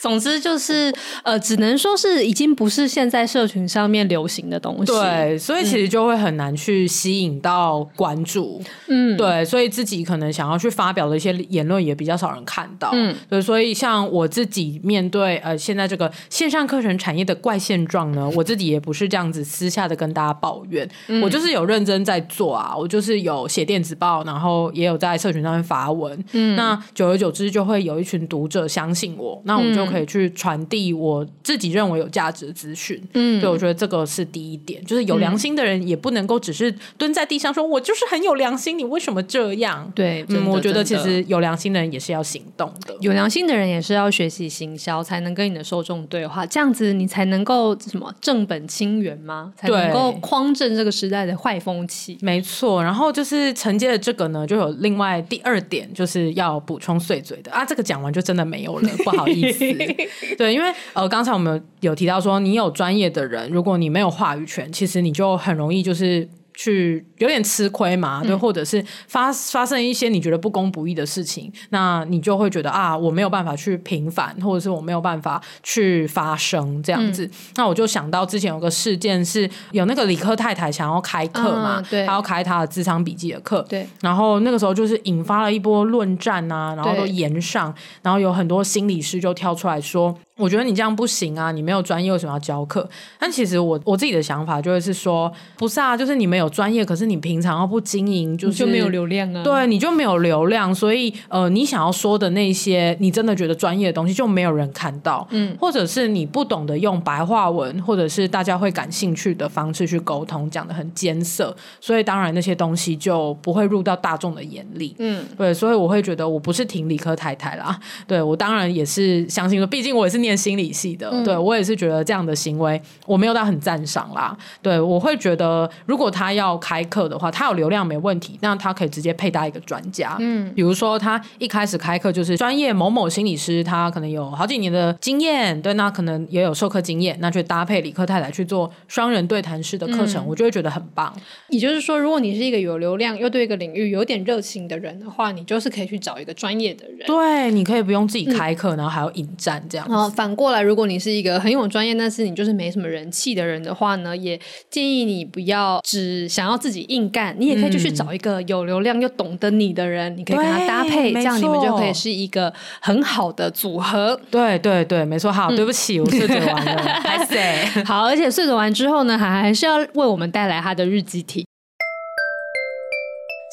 Speaker 1: 总之就是，呃，只能说是已经不是现在社群上面流行的东西。
Speaker 2: 对，所以其实就会很难去吸引到关注。嗯，对，所以自己可能想要去发表的一些言论也比较少人看到。嗯，对，所以像我自己面对呃现在这个线上课程产业的怪现状呢，我自己也不是这样子私下的跟大家抱怨，嗯、我就是有认真在做啊，我就是有写电子报，然后也有在社群上面发文。嗯，那久而久之就会有一群读者相信我，那我就。可以去传递我自己认为有价值的资讯，嗯，对，我觉得这个是第一点，就是有良心的人也不能够只是蹲在地上说“我就是很有良心”，你为什么这样？
Speaker 1: 对，
Speaker 2: 嗯，我觉得其实有良心的人也是要行动的，
Speaker 1: 有良心的人也是要学习行销，才能跟你的受众对话，这样子你才能够什么正本清源吗？才能够匡正这个时代的坏风气。
Speaker 2: 没错，然后就是承接了这个呢，就有另外第二点，就是要补充碎嘴的啊，这个讲完就真的没有了，不好意思。对，因为呃，刚才我们有提到说，你有专业的人，如果你没有话语权，其实你就很容易就是。去有点吃亏嘛，对，或者是发发生一些你觉得不公不义的事情，那你就会觉得啊，我没有办法去平反，或者是我没有办法去发声这样子。嗯、那我就想到之前有个事件，是有那个理科太太想要开课嘛，对、嗯，他要开她的咨商笔记的课，对。然后那个时候就是引发了一波论战啊，然后都延上，然后有很多心理师就跳出来说。我觉得你这样不行啊！你没有专业，为什么要教课？但其实我我自己的想法就会是说，不是啊，就是你没有专业，可是你平常要不经营，就是
Speaker 1: 就没有流量啊。
Speaker 2: 对，你就没有流量，所以呃，你想要说的那些，你真的觉得专业的东西就没有人看到，嗯，或者是你不懂得用白话文，或者是大家会感兴趣的方式去沟通，讲的很艰涩，所以当然那些东西就不会入到大众的眼里，嗯，对，所以我会觉得我不是挺理科太太啦，对，我当然也是相信说，毕竟我也是念。心理系的，对，我也是觉得这样的行为我没有到很赞赏啦。对，我会觉得如果他要开课的话，他有流量没问题，那他可以直接配搭一个专家，嗯，比如说他一开始开课就是专业某某心理师，他可能有好几年的经验，对，那可能也有授课经验，那去搭配理科太太去做双人对谈式的课程，嗯，我就会觉得很棒。
Speaker 1: 也就是说，如果你是一个有流量又对一个领域有点热情的人的话，你就是可以去找一个专业的人，
Speaker 2: 对，你可以不用自己开课，嗯，然后还要引战这样子。
Speaker 1: 反过来，如果你是一个很有专业，但是你就是没什么人气的人的话呢，也建议你不要只想要自己硬干，你也可以就去找一个有流量又懂得你的人，嗯、你可以跟他搭配，这样你们就可以是一个很好的组合。
Speaker 2: 对对对，没错。好，嗯、对不起，我碎嘴完了，
Speaker 1: 好，而且碎嘴完之后呢，还还是要为我们带来他的日记题。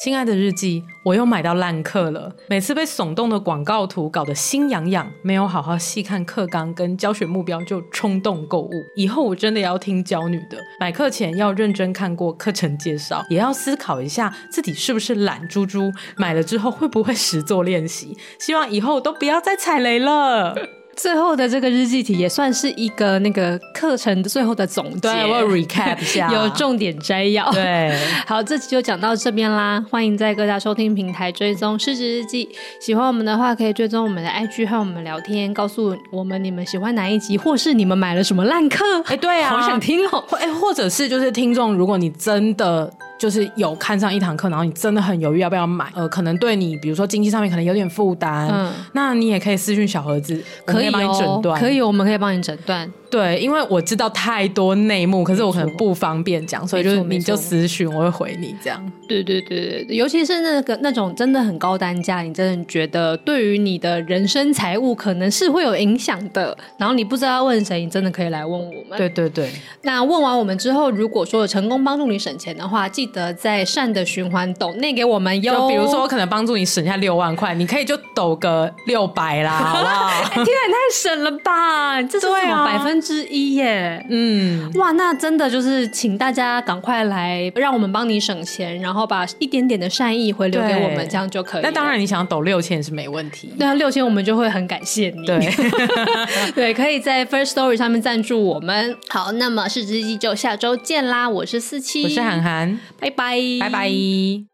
Speaker 2: 亲爱的日记，我又买到烂课了。每次被耸动的广告图搞得心痒痒，没有好好细看课纲跟教学目标就冲动购物。以后我真的要听教女的，买课前要认真看过课程介绍，也要思考一下自己是不是懒猪猪，买了之后会不会实作练习。希望以后都不要再踩雷了。
Speaker 1: 最后的这个日记题也算是一个那个课程的最后的总结，
Speaker 2: 对，我要 recap 一下，
Speaker 1: 有重点摘要。
Speaker 2: 对，
Speaker 1: 好，这期就讲到这边啦。欢迎在各大收听平台追踪《失职日记》，喜欢我们的话可以追踪我们的 IG 和我们聊天，告诉我们你们喜欢哪一集，或是你们买了什么烂课。
Speaker 2: 哎，对啊，
Speaker 1: 好想听哦。
Speaker 2: 哎，或者是就是听众，如果你真的。就是有看上一堂课，然后你真的很犹豫要不要买，呃，可能对你，比如说经济上面可能有点负担，嗯，那你也可以私讯小盒子，可以帮你诊断，
Speaker 1: 可以，我们可以帮你诊断。
Speaker 2: 对，因为我知道太多内幕，可是我可能不方便讲，所以就是你就私讯，我会回你这样。
Speaker 1: 对对对对，尤其是那个那种真的很高单价，你真的觉得对于你的人生财务可能是会有影响的，然后你不知道要问谁，你真的可以来问我们。
Speaker 2: 对对对。
Speaker 1: 那问完我们之后，如果说有成功帮助你省钱的话，记得在善的循环抖内给我们哟。
Speaker 2: 就比如说，我可能帮助你省下六万块，你可以就抖个六百啦，好不好？
Speaker 1: 欸、天啊，你太省了吧！这是什么百分之一耶？
Speaker 2: 嗯，
Speaker 1: 哇，那真的就是请大家赶快来，让我们帮你省钱，然后把一点点的善意回流给我们，这样就可以。
Speaker 2: 那当然，你想抖六千是没问题。
Speaker 1: 对啊，六千我们就会很感谢你。
Speaker 2: 对，
Speaker 1: 对，可以在 First Story 上面赞助我们。好，那么是之一就下周见啦！我是四七，
Speaker 2: 我是涵涵，
Speaker 1: 拜拜，
Speaker 2: 拜拜。